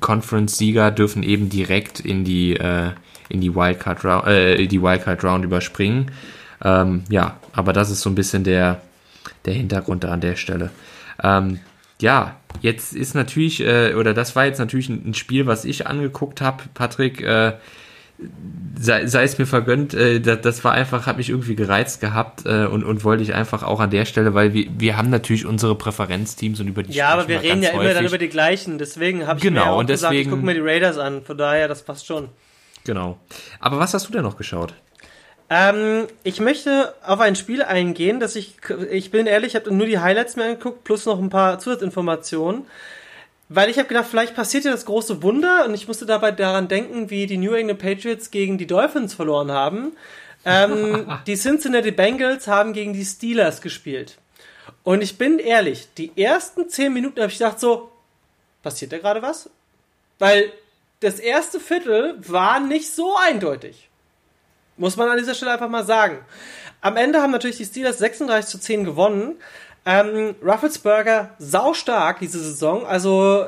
Conference-Sieger dürfen eben direkt in die, äh, in die Wildcard, Round, äh, die Wildcard Round überspringen. Ähm, ja, aber das ist so ein bisschen der, der Hintergrund da an der Stelle. Ähm, ja, jetzt ist natürlich, äh, oder das war jetzt natürlich ein, Spiel, was ich angeguckt habe, Patrick, äh, sei, sei es mir vergönnt, äh, das, das war einfach, hat mich irgendwie gereizt gehabt äh, und, und wollte ich einfach auch an der Stelle, weil wir, wir haben natürlich unsere Präferenzteams und über die Ja, aber wir reden ja ganz immer dann häufig. über die gleichen. Deswegen habe ich Genau, mir ja auch und gesagt, ich deswegen- gucke mir die Raiders an. Von daher, das passt schon. Genau. Aber was hast du denn noch geschaut? Ähm, ich möchte auf ein Spiel eingehen, das ich, ich bin ehrlich, ich habe nur die Highlights mir angeguckt, plus noch ein paar Zusatzinformationen. Weil ich habe gedacht, vielleicht passiert ja das große Wunder und ich musste dabei daran denken, wie die New England Patriots gegen die Dolphins verloren haben. Ähm, die Cincinnati Bengals haben gegen die Steelers gespielt. Und ich bin ehrlich, die ersten zehn Minuten habe ich gedacht so, passiert da gerade was? Weil das erste Viertel war nicht so eindeutig. Muss man an dieser Stelle einfach mal sagen. Am Ende haben natürlich die Steelers 36 zu 10 gewonnen. Ähm, Rufflesberger saustark diese Saison. Also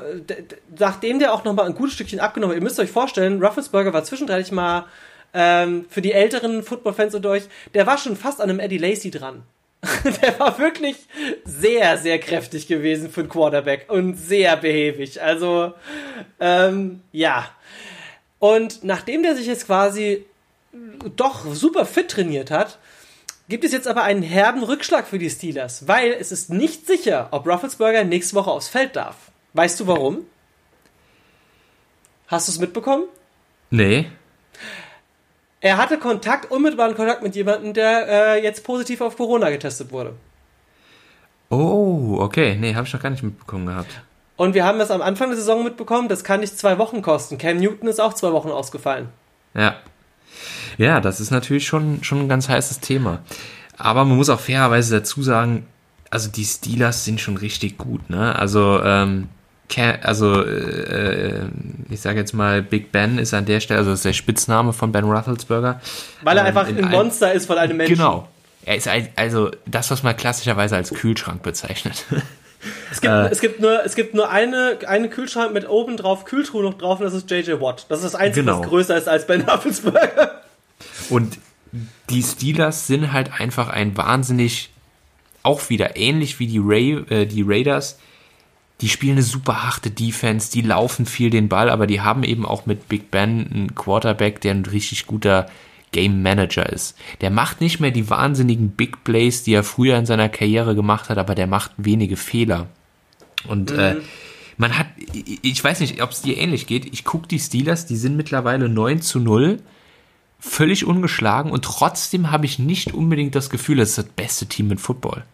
nachdem der auch nochmal ein gutes Stückchen abgenommen hat. Ihr müsst euch vorstellen, Rufflesberger war zwischendurch mal ähm, für die älteren Football-Fans unter euch, der war schon fast an einem Eddie Lacey dran. der war wirklich sehr, sehr kräftig gewesen für einen Quarterback und sehr behäbig. Also, ähm, ja. Und nachdem der sich jetzt quasi doch super fit trainiert hat, gibt es jetzt aber einen herben Rückschlag für die Steelers, weil es ist nicht sicher, ob Rufflesberger nächste Woche aufs Feld darf. Weißt du warum? Hast du es mitbekommen? Nee. Er hatte Kontakt, unmittelbaren Kontakt mit jemandem, der äh, jetzt positiv auf Corona getestet wurde. Oh, okay. Nee, habe ich noch gar nicht mitbekommen gehabt. Und wir haben das am Anfang der Saison mitbekommen, das kann nicht zwei Wochen kosten. Cam Newton ist auch zwei Wochen ausgefallen. Ja. Ja, das ist natürlich schon, schon ein ganz heißes Thema. Aber man muss auch fairerweise dazu sagen, also die Steelers sind schon richtig gut, ne? Also, ähm, also äh, ich sage jetzt mal, Big Ben ist an der Stelle, also das ist der Spitzname von Ben Roethlisberger. Weil er ähm, einfach ein Monster ist von einem Menschen. Genau. Er ist also das, was man klassischerweise als Kühlschrank bezeichnet. Es gibt, äh, es gibt nur, es gibt nur eine, eine Kühlschrank mit oben drauf Kühltruhe noch drauf und das ist JJ Watt. Das ist das Einzige, genau. was größer ist als Ben Roethlisberger. Und die Steelers sind halt einfach ein wahnsinnig, auch wieder ähnlich wie die, Ray, äh, die Raiders, die spielen eine super harte Defense, die laufen viel den Ball, aber die haben eben auch mit Big Ben einen Quarterback, der ein richtig guter Game Manager ist. Der macht nicht mehr die wahnsinnigen Big Plays, die er früher in seiner Karriere gemacht hat, aber der macht wenige Fehler. Und mhm. äh, man hat, ich weiß nicht, ob es dir ähnlich geht. Ich gucke die Steelers, die sind mittlerweile 9 zu 0, völlig ungeschlagen und trotzdem habe ich nicht unbedingt das Gefühl, das ist das beste Team mit Football.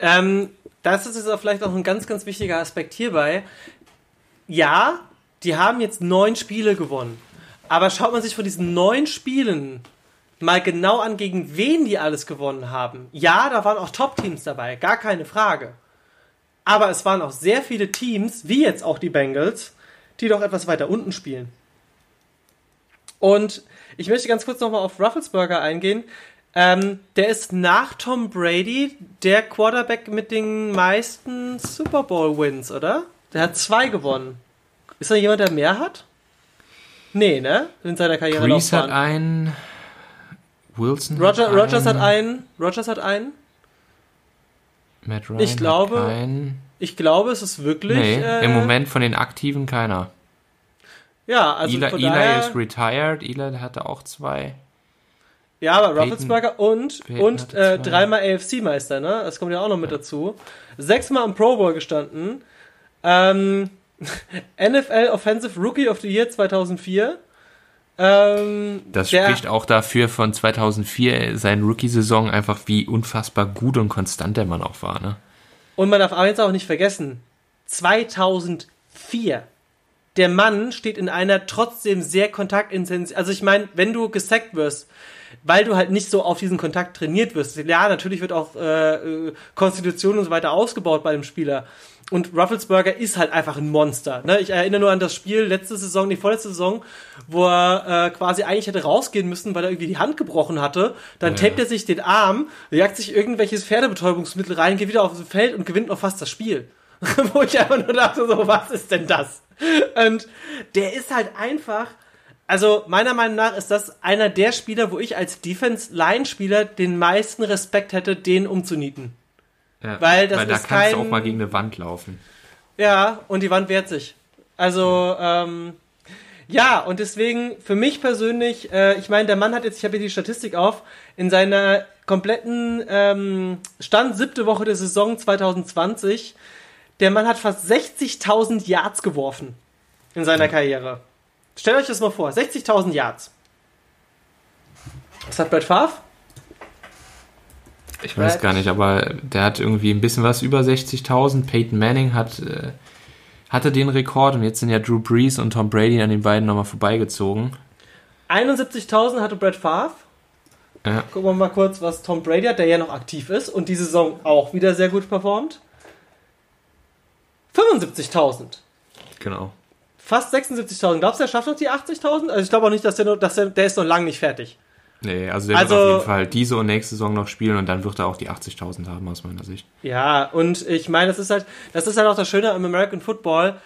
Ähm, das ist jetzt auch vielleicht auch ein ganz, ganz wichtiger Aspekt hierbei. Ja, die haben jetzt neun Spiele gewonnen. Aber schaut man sich von diesen neun Spielen mal genau an, gegen wen die alles gewonnen haben. Ja, da waren auch Top-Teams dabei, gar keine Frage. Aber es waren auch sehr viele Teams, wie jetzt auch die Bengals, die doch etwas weiter unten spielen. Und ich möchte ganz kurz nochmal auf Rufflesburger eingehen. Ähm, der ist nach Tom Brady der Quarterback mit den meisten Super Bowl Wins, oder? Der hat zwei gewonnen. Ist da jemand, der mehr hat? Nee, ne? In seiner Karriere. Brees hat einen. Wilson Roger, hat Rogers einen. hat einen. Rogers hat einen. Matt Ryan ich glaube, hat keinen. Ich glaube, es ist wirklich. Nee, äh, im Moment von den Aktiven keiner. Ja, also Eli, Eli ist retired. Eli hatte auch zwei. Ja, aber Rufflesberger und, Peyton und äh, dreimal AFC-Meister, ne? Das kommt ja auch noch mit dazu. Sechsmal im Pro Bowl gestanden. Ähm, NFL Offensive Rookie of the Year 2004. Ähm, das spricht auch dafür von 2004, seine Rookie-Saison, einfach wie unfassbar gut und konstant der Mann auch war, ne? Und man darf jetzt auch nicht vergessen, 2004. Der Mann steht in einer trotzdem sehr kontaktintensiven, also ich meine, wenn du gesackt wirst, weil du halt nicht so auf diesen Kontakt trainiert wirst. Ja, natürlich wird auch äh, Konstitution und so weiter ausgebaut bei dem Spieler. Und Rufflesberger ist halt einfach ein Monster. Ne? Ich erinnere nur an das Spiel letzte Saison, die vorletzte Saison, wo er äh, quasi eigentlich hätte rausgehen müssen, weil er irgendwie die Hand gebrochen hatte. Dann ja. tapet er sich den Arm, jagt sich irgendwelches Pferdebetäubungsmittel rein, geht wieder aufs Feld und gewinnt noch fast das Spiel. wo ich einfach nur dachte, so, was ist denn das? Und der ist halt einfach also meiner Meinung nach ist das einer der Spieler, wo ich als Defense-Line-Spieler den meisten Respekt hätte, den umzunieten. Ja, weil das weil da ist kannst kein... du auch mal gegen eine Wand laufen. Ja, und die Wand wehrt sich. Also, ähm, ja, und deswegen, für mich persönlich, äh, ich meine, der Mann hat jetzt, ich habe hier die Statistik auf, in seiner kompletten ähm, Stand siebte Woche der Saison 2020, der Mann hat fast 60.000 Yards geworfen in seiner Karriere. Stellt euch das mal vor, 60.000 Yards. Was hat Brett Favre? Ich weiß Brad. gar nicht, aber der hat irgendwie ein bisschen was über 60.000. Peyton Manning hat, äh, hatte den Rekord und jetzt sind ja Drew Brees und Tom Brady an den beiden nochmal vorbeigezogen. 71.000 hatte Brett Favre. Ja. Gucken wir mal kurz, was Tom Brady hat, der ja noch aktiv ist und die Saison auch wieder sehr gut performt. 75.000. Genau. Fast 76.000. Glaubst du, er schafft noch die 80.000? Also ich glaube auch nicht, dass der, noch, dass der, der ist noch lange nicht fertig. Nee, also der also, wird auf jeden Fall diese und nächste Saison noch spielen und dann wird er auch die 80.000 haben, aus meiner Sicht. Ja, und ich meine, das ist halt, das ist halt auch das Schöne am American Football.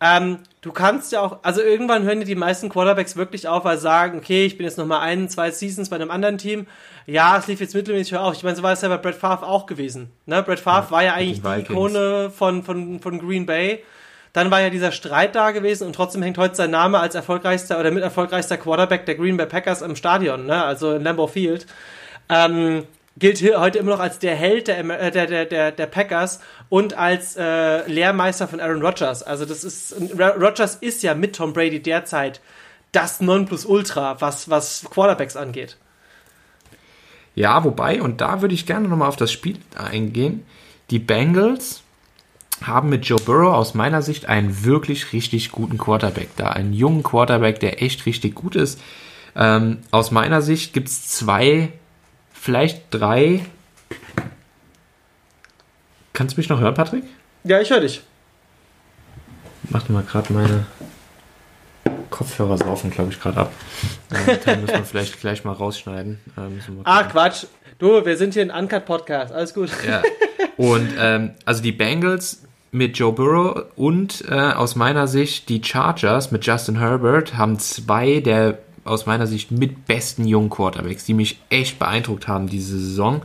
Ähm, du kannst ja auch, also irgendwann hören die meisten Quarterbacks wirklich auf, weil sie sagen, okay, ich bin jetzt nochmal ein, zwei Seasons bei einem anderen Team. Ja, es lief jetzt mittelmäßig hör auf. Ich meine, so war es ja bei Brett Favre auch gewesen. Ne? Brett Favre ja, war ja eigentlich die Ikone von, von, von Green Bay. Dann war ja dieser Streit da gewesen und trotzdem hängt heute sein Name als erfolgreichster oder mit erfolgreichster Quarterback der Green Bay Packers im Stadion, ne? also in Lambeau Field. Ähm, gilt heute immer noch als der Held der, äh, der, der, der, der Packers und als äh, Lehrmeister von Aaron Rodgers. Also das ist Rodgers ist ja mit Tom Brady derzeit das Nonplusultra, was was Quarterbacks angeht. Ja, wobei und da würde ich gerne nochmal auf das Spiel eingehen. Die Bengals haben mit Joe Burrow aus meiner Sicht einen wirklich richtig guten Quarterback da, einen jungen Quarterback, der echt richtig gut ist. Ähm, aus meiner Sicht gibt es zwei vielleicht drei. Kannst du mich noch hören, Patrick? Ja, ich höre dich. Mach mal gerade meine Kopfhörer saufen, glaube ich, gerade ab. Da müssen wir vielleicht gleich mal rausschneiden. ah, Quatsch. Du, wir sind hier ein Uncut-Podcast. Alles gut. Ja. Und ähm, also die Bengals mit Joe Burrow und äh, aus meiner Sicht die Chargers mit Justin Herbert haben zwei der aus meiner Sicht mit besten jungen Quarterbacks, die mich echt beeindruckt haben diese Saison.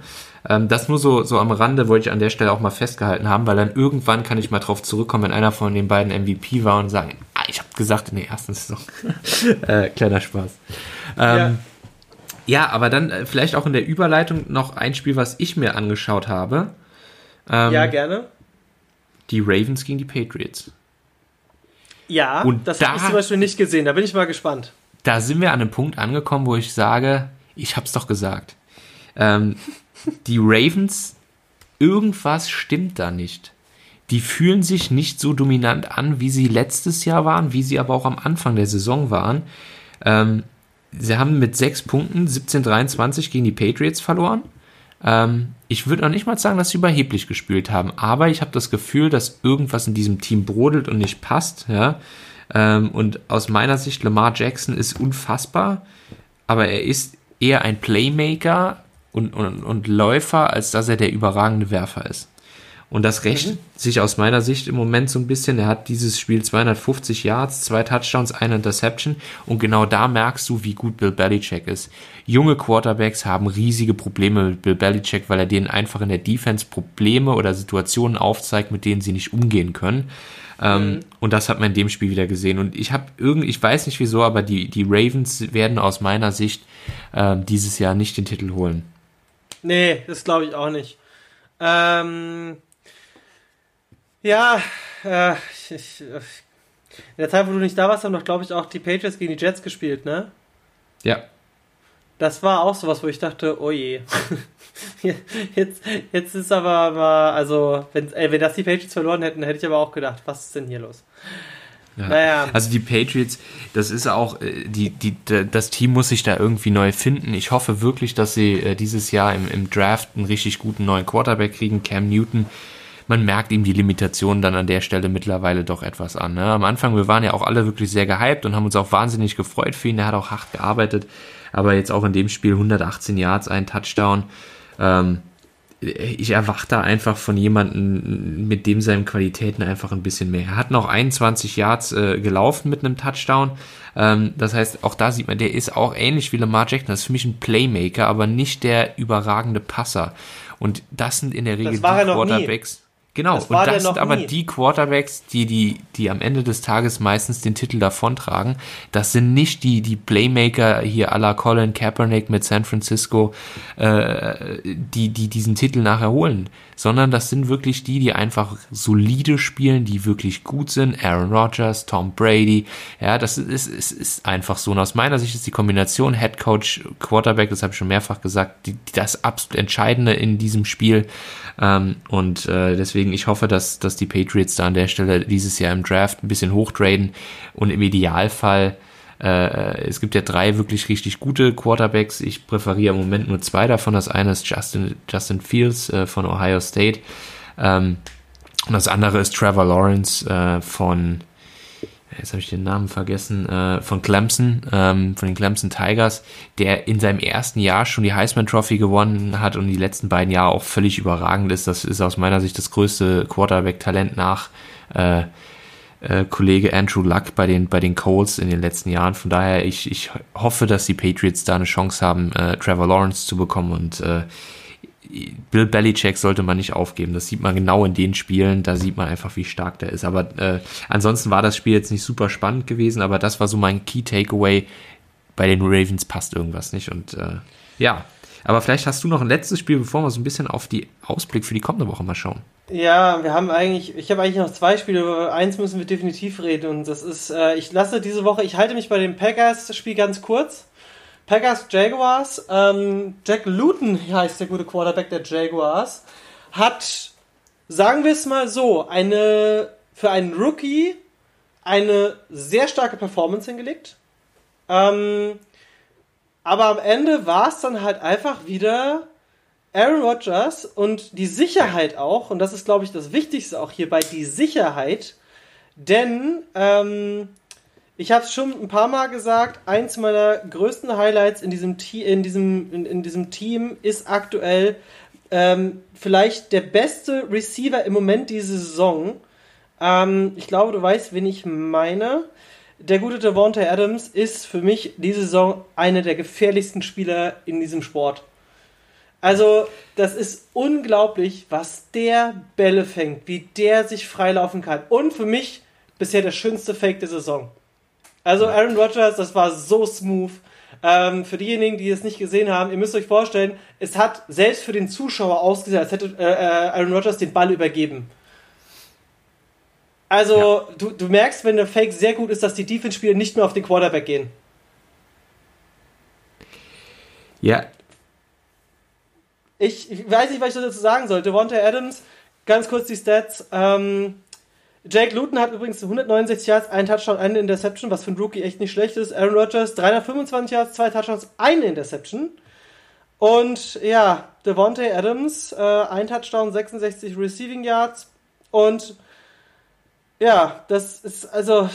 Ähm, das nur so, so am Rande wollte ich an der Stelle auch mal festgehalten haben, weil dann irgendwann kann ich mal drauf zurückkommen, wenn einer von den beiden MVP war und sagen, ah, ich habe gesagt in der ersten Saison. äh, kleiner Spaß. Ähm, ja. ja. aber dann äh, vielleicht auch in der Überleitung noch ein Spiel, was ich mir angeschaut habe. Ähm, ja, gerne. Die Ravens gegen die Patriots. Ja, und das da, habe ich zum Beispiel nicht gesehen. Da bin ich mal gespannt da sind wir an einem Punkt angekommen, wo ich sage, ich hab's doch gesagt. Ähm, die Ravens, irgendwas stimmt da nicht. Die fühlen sich nicht so dominant an, wie sie letztes Jahr waren, wie sie aber auch am Anfang der Saison waren. Ähm, sie haben mit sechs Punkten 17-23 gegen die Patriots verloren. Ähm, ich würde noch nicht mal sagen, dass sie überheblich gespielt haben, aber ich habe das Gefühl, dass irgendwas in diesem Team brodelt und nicht passt. Ja? Ähm, und aus meiner Sicht, Lamar Jackson ist unfassbar, aber er ist eher ein Playmaker und, und, und Läufer, als dass er der überragende Werfer ist. Und das rächt mhm. sich aus meiner Sicht im Moment so ein bisschen. Er hat dieses Spiel 250 Yards, zwei Touchdowns, eine Interception. Und genau da merkst du, wie gut Bill Belichick ist. Junge Quarterbacks haben riesige Probleme mit Bill Belichick, weil er denen einfach in der Defense Probleme oder Situationen aufzeigt, mit denen sie nicht umgehen können. Ähm, mhm. Und das hat man in dem Spiel wieder gesehen. Und ich habe irgendwie, ich weiß nicht wieso, aber die, die Ravens werden aus meiner Sicht äh, dieses Jahr nicht den Titel holen. Nee, das glaube ich auch nicht. Ähm, ja, äh, ich, in der Zeit, wo du nicht da warst, haben doch, glaube ich, auch die Patriots gegen die Jets gespielt, ne? Ja. Das war auch sowas, wo ich dachte, oh je. jetzt, jetzt ist aber mal, also, wenn, ey, wenn das die Patriots verloren hätten, hätte ich aber auch gedacht, was ist denn hier los? Ja. Naja. Also die Patriots, das ist auch, äh, die, die, das Team muss sich da irgendwie neu finden. Ich hoffe wirklich, dass sie äh, dieses Jahr im, im Draft einen richtig guten neuen Quarterback kriegen. Cam Newton, man merkt ihm die Limitationen dann an der Stelle mittlerweile doch etwas an. Ne? Am Anfang, wir waren ja auch alle wirklich sehr gehypt und haben uns auch wahnsinnig gefreut für ihn. Er hat auch hart gearbeitet, aber jetzt auch in dem Spiel 118 Yards, ein Touchdown. Ähm, ich erwarte einfach von jemandem mit dem seinen Qualitäten einfach ein bisschen mehr. Er hat noch 21 Yards äh, gelaufen mit einem Touchdown. Ähm, das heißt, auch da sieht man, der ist auch ähnlich wie Lamar Jackson. Das ist für mich ein Playmaker, aber nicht der überragende Passer. Und das sind in der Regel die Quarterbacks. Genau, das und das sind aber nie. die Quarterbacks, die, die, die am Ende des Tages meistens den Titel davontragen. Das sind nicht die, die Playmaker hier à la Colin Kaepernick mit San Francisco, äh, die, die diesen Titel nachher holen, sondern das sind wirklich die, die einfach solide spielen, die wirklich gut sind. Aaron Rodgers, Tom Brady, ja, das ist, ist, ist einfach so. Und aus meiner Sicht ist die Kombination Head Coach, Quarterback, das habe ich schon mehrfach gesagt, die, das absolut Entscheidende in diesem Spiel. Ähm, und äh, deswegen, ich hoffe, dass, dass die Patriots da an der Stelle dieses Jahr im Draft ein bisschen hochtraden und im Idealfall äh, es gibt ja drei wirklich richtig gute Quarterbacks. Ich präferiere im Moment nur zwei davon. Das eine ist Justin, Justin Fields äh, von Ohio State. Ähm, und das andere ist Trevor Lawrence äh, von jetzt habe ich den Namen vergessen, äh, von Clemson, ähm, von den Clemson Tigers, der in seinem ersten Jahr schon die Heisman Trophy gewonnen hat und die letzten beiden Jahre auch völlig überragend ist. Das ist aus meiner Sicht das größte Quarterback-Talent nach äh, äh, Kollege Andrew Luck bei den, bei den Coles in den letzten Jahren. Von daher, ich, ich hoffe, dass die Patriots da eine Chance haben, äh, Trevor Lawrence zu bekommen und äh, Bill Belichick sollte man nicht aufgeben. Das sieht man genau in den Spielen. Da sieht man einfach, wie stark der ist. Aber äh, ansonsten war das Spiel jetzt nicht super spannend gewesen. Aber das war so mein Key Takeaway. Bei den Ravens passt irgendwas nicht. Und äh, ja, aber vielleicht hast du noch ein letztes Spiel, bevor wir so ein bisschen auf die Ausblick für die kommende Woche mal schauen. Ja, wir haben eigentlich, ich habe eigentlich noch zwei Spiele, über eins müssen wir definitiv reden und das ist, äh, ich lasse diese Woche, ich halte mich bei dem Packers-Spiel ganz kurz. Packers Jaguars, ähm, Jack Luton heißt der gute Quarterback der Jaguars, hat, sagen wir es mal so, eine für einen Rookie eine sehr starke Performance hingelegt. Ähm, aber am Ende war es dann halt einfach wieder Aaron Rodgers und die Sicherheit auch, und das ist, glaube ich, das Wichtigste auch hierbei, die Sicherheit, denn ähm, ich habe es schon ein paar Mal gesagt, eins meiner größten Highlights in diesem, in diesem, in, in diesem Team ist aktuell ähm, vielleicht der beste Receiver im Moment diese Saison. Ähm, ich glaube, du weißt, wen ich meine. Der gute Devontae Adams ist für mich diese Saison einer der gefährlichsten Spieler in diesem Sport. Also, das ist unglaublich, was der Bälle fängt, wie der sich freilaufen kann. Und für mich bisher der schönste Fake der Saison. Also Aaron Rodgers, das war so smooth. Ähm, für diejenigen, die es nicht gesehen haben, ihr müsst euch vorstellen, es hat selbst für den Zuschauer ausgesehen, als hätte äh, äh Aaron Rodgers den Ball übergeben. Also, ja. du, du merkst, wenn der Fake sehr gut ist, dass die Defense-Spieler nicht mehr auf den Quarterback gehen. Ja. Ich, ich weiß nicht, was ich dazu sagen sollte. Devontae Adams, ganz kurz die Stats. Ähm, Jake Luton hat übrigens 169 Yards, ein Touchdown, eine Interception, was für einen Rookie echt nicht schlecht ist. Aaron Rodgers 325 Yards, zwei Touchdowns, eine Interception. Und ja, Devontae Adams, äh, ein Touchdown, 66 Receiving Yards. Und ja, das ist also.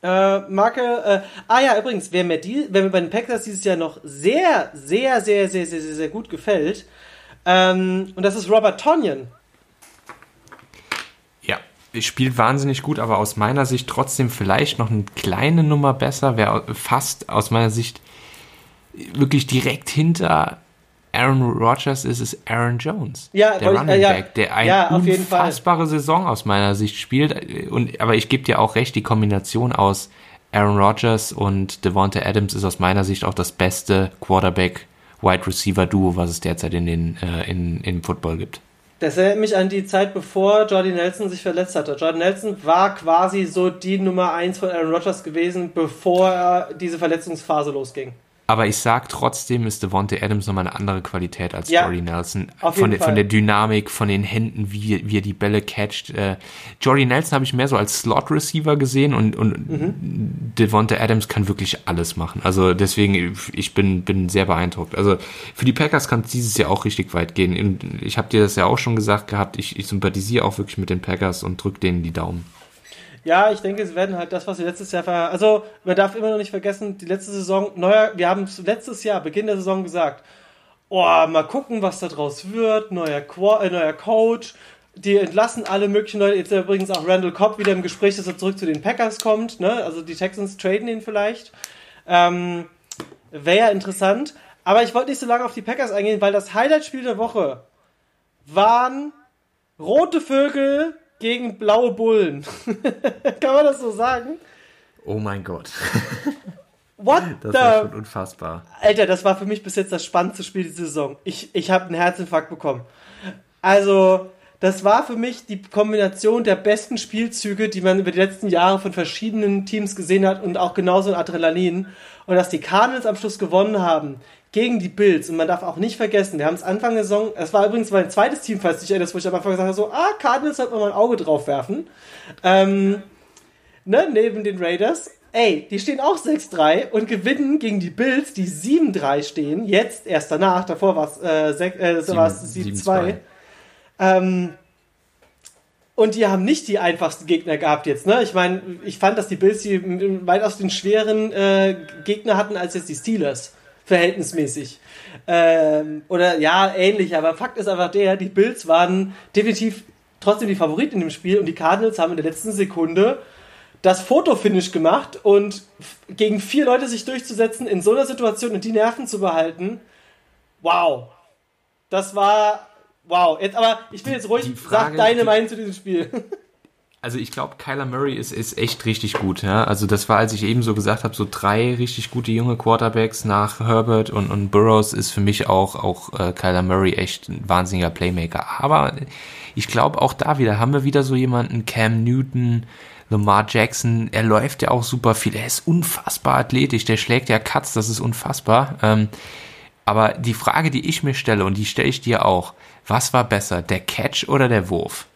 Äh, Marke, äh, ah ja, übrigens, wer mir, die, wer mir bei den Packers dieses Jahr noch sehr, sehr, sehr, sehr, sehr, sehr, sehr gut gefällt, ähm, und das ist Robert Tonyan spielt wahnsinnig gut, aber aus meiner Sicht trotzdem vielleicht noch eine kleine Nummer besser. Wäre fast aus meiner Sicht wirklich direkt hinter Aaron Rodgers ist es Aaron Jones, ja, der Running äh, ja, Back, der eine ja, unfassbare Saison aus meiner Sicht spielt. Und, aber ich gebe dir auch recht, die Kombination aus Aaron Rodgers und Devonta Adams ist aus meiner Sicht auch das beste Quarterback-Wide Receiver-Duo, was es derzeit in den äh, in, in Football gibt. Das erinnert mich an die Zeit, bevor Jordi Nelson sich verletzt hatte. Jordi Nelson war quasi so die Nummer 1 von Aaron Rodgers gewesen, bevor diese Verletzungsphase losging. Aber ich sag trotzdem, ist Devontae Adams nochmal eine andere Qualität als ja, Jordy Nelson. Von der, von der Dynamik, von den Händen, wie, wie er die Bälle catcht. Äh, Jordy Nelson habe ich mehr so als Slot-Receiver gesehen und, und mhm. Devontae Adams kann wirklich alles machen. Also deswegen, ich bin, bin sehr beeindruckt. Also für die Packers kann es dieses Jahr auch richtig weit gehen. Und ich habe dir das ja auch schon gesagt gehabt, ich, ich sympathisiere auch wirklich mit den Packers und drücke denen die Daumen. Ja, ich denke, sie werden halt das, was sie letztes Jahr ver Also, man darf immer noch nicht vergessen, die letzte Saison, neuer, wir haben letztes Jahr, Beginn der Saison gesagt, oh, mal gucken, was da draus wird, neuer, Qua äh, neuer Coach, die entlassen alle möglichen Leute. Jetzt übrigens auch Randall Cobb wieder im Gespräch, dass er zurück zu den Packers kommt. Ne? Also die Texans traden ihn vielleicht. Ähm, Wäre ja interessant. Aber ich wollte nicht so lange auf die Packers eingehen, weil das Highlight-Spiel der Woche waren rote Vögel gegen blaue Bullen. Kann man das so sagen? Oh mein Gott. What das the... war schon unfassbar. Alter, das war für mich bis jetzt das spannendste Spiel dieser Saison. Ich, ich habe einen Herzinfarkt bekommen. Also, das war für mich die Kombination der besten Spielzüge, die man über die letzten Jahre von verschiedenen Teams gesehen hat und auch genauso ein Adrenalin. Und dass die Cardinals am Schluss gewonnen haben, gegen die Bills. Und man darf auch nicht vergessen, wir haben es Anfang der Saison, es war übrigens mein zweites Team, falls du dich erinnerst, wo ich am Anfang gesagt habe, so, ah, Cardinals sollte man mal ein Auge drauf werfen. Ähm, ne, neben den Raiders. Ey, die stehen auch 6-3 und gewinnen gegen die Bills, die 7-3 stehen. Jetzt, erst danach, davor war es äh, äh, 7-2. Ähm, Und die haben nicht die einfachsten Gegner gehabt jetzt, ne? Ich meine, ich fand, dass die Bills die weitaus den schweren äh, Gegner hatten als jetzt die Steelers, verhältnismäßig. Ähm, oder ja, ähnlich, aber Fakt ist einfach der, die Bills waren definitiv trotzdem die Favoriten in dem Spiel und die Cardinals haben in der letzten Sekunde das Fotofinish gemacht und gegen vier Leute sich durchzusetzen in so einer Situation und die Nerven zu behalten, wow. Das war Wow, jetzt aber ich will jetzt ruhig, Frage, sag deine Meinung zu diesem Spiel. Also ich glaube, Kyler Murray ist, ist echt richtig gut. Ja? Also das war, als ich eben so gesagt habe, so drei richtig gute junge Quarterbacks nach Herbert und, und Burroughs ist für mich auch, auch äh, Kyler Murray echt ein wahnsinniger Playmaker. Aber ich glaube, auch da wieder haben wir wieder so jemanden, Cam Newton, Lamar Jackson, er läuft ja auch super viel. Er ist unfassbar athletisch, der schlägt ja Cuts, das ist unfassbar. Ähm, aber die Frage, die ich mir stelle, und die stelle ich dir auch, was war besser, der Catch oder der Wurf?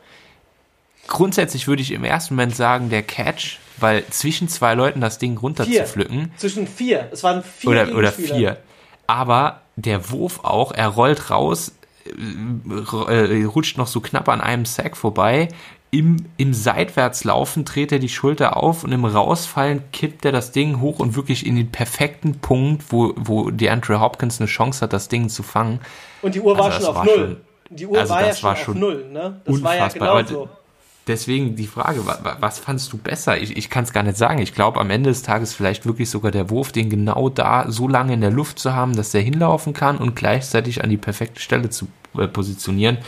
Grundsätzlich würde ich im ersten Moment sagen, der Catch, weil zwischen zwei Leuten das Ding runterzupflücken. Zwischen vier. Es waren vier. Oder, oder vier. Aber der Wurf auch, er rollt raus, äh, äh, rutscht noch so knapp an einem Sack vorbei. Im, Im Seitwärtslaufen dreht er die Schulter auf und im Rausfallen kippt er das Ding hoch und wirklich in den perfekten Punkt, wo, wo DeAndre Hopkins eine Chance hat, das Ding zu fangen. Und die Uhr also war schon auf Null. Schon, die Uhr also war ja schon war schon auf Null, ne? Das unfassbar. war ja genau so. Deswegen die Frage, was fandst du besser? Ich, ich kann es gar nicht sagen. Ich glaube, am Ende des Tages vielleicht wirklich sogar der Wurf, den genau da so lange in der Luft zu haben, dass der hinlaufen kann und gleichzeitig an die perfekte Stelle zu äh, positionieren.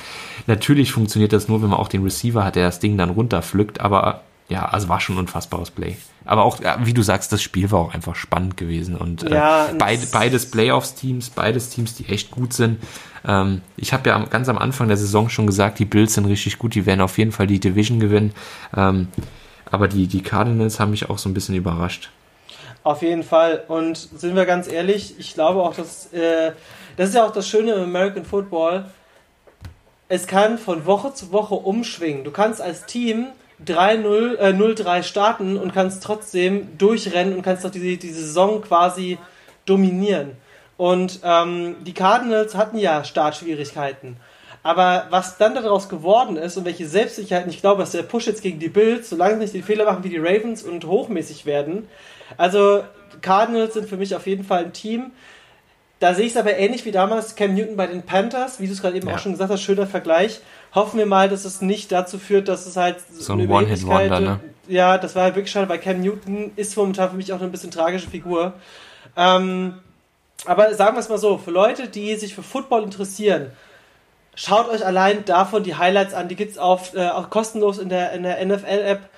Natürlich funktioniert das nur, wenn man auch den Receiver hat, der das Ding dann runterpflückt, aber ja, also war schon ein unfassbares Play. Aber auch, wie du sagst, das Spiel war auch einfach spannend gewesen. Und äh, ja, beid, beides Playoffs-Teams, beides Teams, die echt gut sind. Ähm, ich habe ja ganz am Anfang der Saison schon gesagt, die Bills sind richtig gut, die werden auf jeden Fall die Division gewinnen. Ähm, aber die, die Cardinals haben mich auch so ein bisschen überrascht. Auf jeden Fall. Und sind wir ganz ehrlich, ich glaube auch, dass äh, das ist ja auch das Schöne im American Football. Es kann von Woche zu Woche umschwingen. Du kannst als Team 3-0, äh, 0-3 starten und kannst trotzdem durchrennen und kannst doch diese, diese Saison quasi dominieren. Und ähm, die Cardinals hatten ja Startschwierigkeiten. Aber was dann daraus geworden ist und welche Selbstsicherheit, ich glaube, dass der Push jetzt gegen die Bills, solange sie nicht die Fehler machen wie die Ravens und hochmäßig werden. Also Cardinals sind für mich auf jeden Fall ein Team. Da sehe ich es aber ähnlich wie damals Cam Newton bei den Panthers, wie du es gerade eben ja. auch schon gesagt hast, schöner Vergleich hoffen wir mal, dass es nicht dazu führt, dass es halt so ein One-Hit-Wonder, ne? Ja, das war halt wirklich schade, weil Cam Newton ist momentan für mich auch eine bisschen tragische Figur. Ähm, aber sagen wir es mal so, für Leute, die sich für Football interessieren, schaut euch allein davon die Highlights an. Die gibt's auf, äh, auch kostenlos in der, in der NFL-App.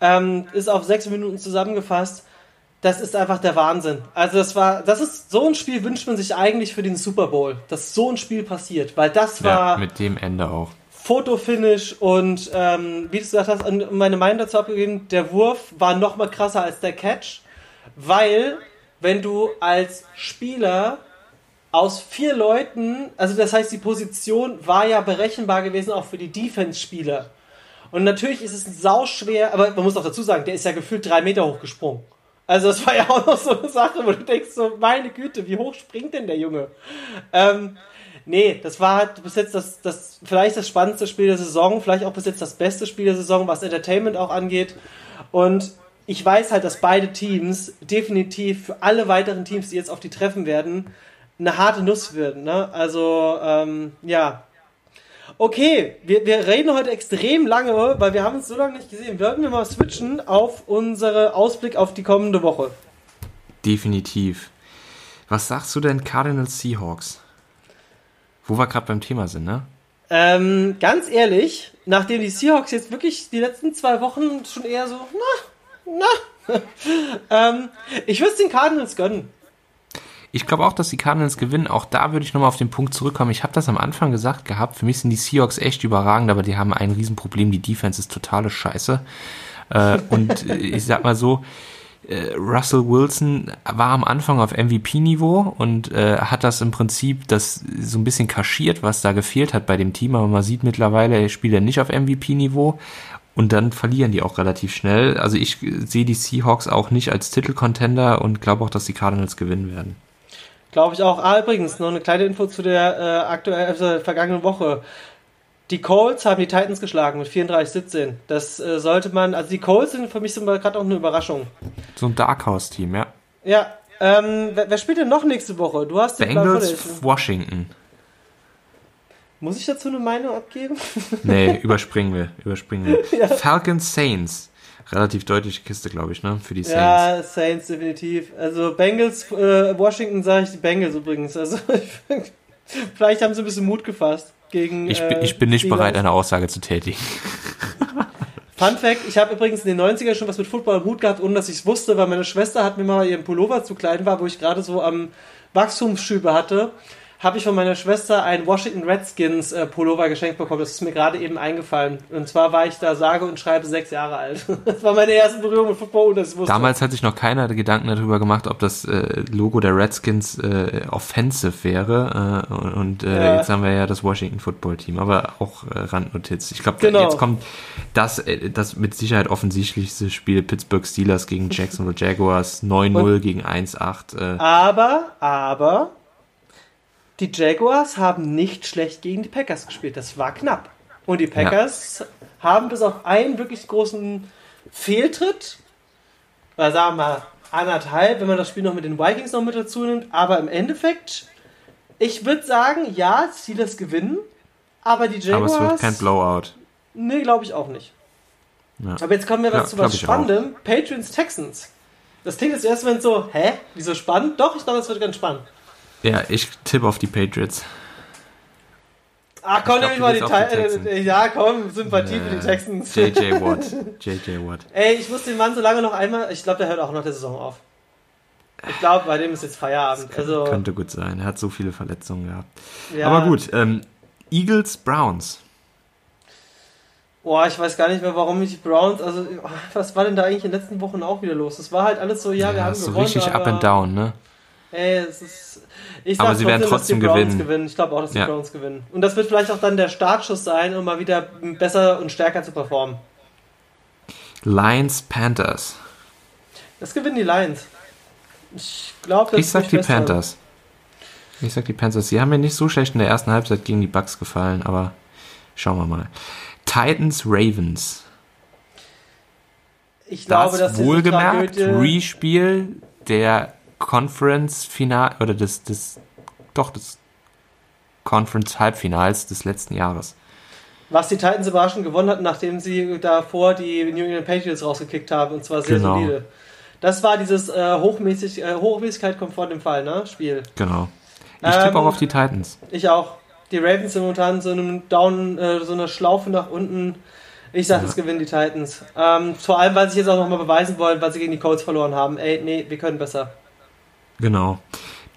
Ähm, ist auf sechs Minuten zusammengefasst. Das ist einfach der Wahnsinn. Also das war, das ist so ein Spiel wünscht man sich eigentlich für den Super Bowl, dass so ein Spiel passiert, weil das war ja, mit dem Ende auch. Fotofinish und ähm, wie du gesagt hast, meine Meinung dazu abgegeben, der Wurf war noch mal krasser als der Catch, weil wenn du als Spieler aus vier Leuten, also das heißt, die Position war ja berechenbar gewesen auch für die Defense-Spieler. Und natürlich ist es sauschwer, aber man muss auch dazu sagen, der ist ja gefühlt drei Meter hoch gesprungen. Also das war ja auch noch so eine Sache, wo du denkst so, meine Güte, wie hoch springt denn der Junge? Ähm, nee, das war halt bis jetzt das, das, vielleicht das spannendste Spiel der Saison, vielleicht auch bis jetzt das beste Spiel der Saison, was Entertainment auch angeht. Und ich weiß halt, dass beide Teams definitiv für alle weiteren Teams, die jetzt auf die treffen werden, eine harte Nuss werden. Ne? Also, ähm, ja. Okay, wir, wir reden heute extrem lange, weil wir haben uns so lange nicht gesehen. Würden wir mal switchen auf unsere Ausblick auf die kommende Woche? Definitiv. Was sagst du denn Cardinals Seahawks? Wo wir gerade beim Thema sind, ne? Ähm, ganz ehrlich, nachdem die Seahawks jetzt wirklich die letzten zwei Wochen schon eher so, na, na, ähm, ich würde es den Cardinals gönnen. Ich glaube auch, dass die Cardinals gewinnen. Auch da würde ich nochmal auf den Punkt zurückkommen. Ich habe das am Anfang gesagt gehabt. Für mich sind die Seahawks echt überragend, aber die haben ein Riesenproblem. Die Defense ist totale Scheiße. Äh, und ich sag mal so, äh, Russell Wilson war am Anfang auf MVP-Niveau und äh, hat das im Prinzip das so ein bisschen kaschiert, was da gefehlt hat bei dem Team. Aber man sieht mittlerweile, er spielt ja nicht auf MVP-Niveau. Und dann verlieren die auch relativ schnell. Also ich sehe die Seahawks auch nicht als Titelcontender und glaube auch, dass die Cardinals gewinnen werden. Glaube ich auch. Ah, übrigens, noch eine kleine Info zu der äh, aktuell, also vergangenen Woche. Die Colts haben die Titans geschlagen mit 34-17. Das äh, sollte man, also die Colts sind für mich gerade auch eine Überraschung. So ein Dark Horse-Team, ja. Ja, ähm, wer, wer, spielt denn noch nächste Woche? Du hast den Bengals, Washington. Muss ich dazu eine Meinung abgeben? Nee, überspringen wir. Überspringen wir. ja. Falcons Saints. Relativ deutliche Kiste, glaube ich, ne? Für die Saints. Ja, Saints definitiv. Also Bengals, äh, Washington sage ich die Bengals übrigens. Also vielleicht haben sie ein bisschen Mut gefasst gegen. Ich, bin, äh, ich bin nicht bereit, eine Aussage zu tätigen. Fun Fact, ich habe übrigens in den 90ern schon was mit Football am Hut gehabt, ohne dass ich es wusste, weil meine Schwester hat mir mal ihren Pullover zu klein war, wo ich gerade so am Wachstumsschübe hatte habe ich von meiner Schwester einen Washington Redskins äh, Pullover geschenkt bekommen. Das ist mir gerade eben eingefallen. Und zwar war ich da sage und schreibe sechs Jahre alt. Das war meine erste Berührung mit Football und das wusste. Damals hat sich noch keiner Gedanken darüber gemacht, ob das äh, Logo der Redskins äh, offensive wäre. Äh, und äh, ja. jetzt haben wir ja das Washington Football Team, aber auch äh, Randnotiz. Ich glaube, genau. jetzt kommt das, das mit Sicherheit offensichtlichste Spiel Pittsburgh Steelers gegen Jacksonville Jaguars 9-0 gegen 1-8. Äh. Aber, aber die Jaguars haben nicht schlecht gegen die Packers gespielt. Das war knapp. Und die Packers ja. haben bis auf einen wirklich großen Fehltritt, oder sagen wir mal anderthalb, wenn man das Spiel noch mit den Vikings noch mit dazu nimmt, aber im Endeffekt, ich würde sagen, ja, Steelers gewinnen, aber die Jaguars. Aber es wird kein Blowout. Nee, glaube ich auch nicht. Ja. Aber jetzt kommen wir ja, zu was Spannendem. Patriots Texans. Das klingt jetzt erst, wenn so, hä? Wieso spannend? Doch, ich glaube, es wird ganz spannend. Ja, ich tippe auf die Patriots. Ach komm, nimm mal die, die äh, Ja, komm, Sympathie für die Texans. JJ Watt. JJ Watt. Ey, ich muss den Mann so lange noch einmal. Ich glaube, der hört auch noch der Saison auf. Ich glaube, bei dem ist jetzt Feierabend. Kann, also, könnte gut sein. Er hat so viele Verletzungen gehabt. Ja. Aber gut, ähm, Eagles, Browns. Boah, ich weiß gar nicht mehr, warum ich die Browns, also was war denn da eigentlich in den letzten Wochen auch wieder los? Das war halt alles so, ja, ja wir haben so gewonnen. So richtig up and down, ne? Ey, es ist. Ich sag Aber sie trotzdem, werden trotzdem dass die gewinnen. gewinnen. Ich glaube auch, dass die ja. Browns gewinnen. Und das wird vielleicht auch dann der Startschuss sein, um mal wieder besser und stärker zu performen. Lions Panthers. Das gewinnen die Lions. Ich glaube, Ich sag die Panthers. Ich sag die Panthers. Sie haben mir nicht so schlecht in der ersten Halbzeit gegen die Bucks gefallen, aber schauen wir mal. Titans Ravens. Ich glaube, das dass wohlgemerkt Respiel der Conference-Final oder des, des, doch, des Conference-Halbfinals des letzten Jahres. Was die Titans überraschend gewonnen hatten, nachdem sie davor die New England Patriots rausgekickt haben, und zwar sehr genau. solide. Das war dieses äh, Hochmäßig, äh, Hochmäßigkeit kommt vor dem Fall, ne? Spiel. Genau. Ich tippe ähm, auch auf die Titans. Ich auch. Die Ravens sind momentan so einem Down, äh, so einer Schlaufe nach unten. Ich sage, ja. es gewinnen die Titans. Ähm, vor allem, weil sie jetzt auch nochmal beweisen wollen, weil sie gegen die Colts verloren haben. Ey, nee, wir können besser. Genau.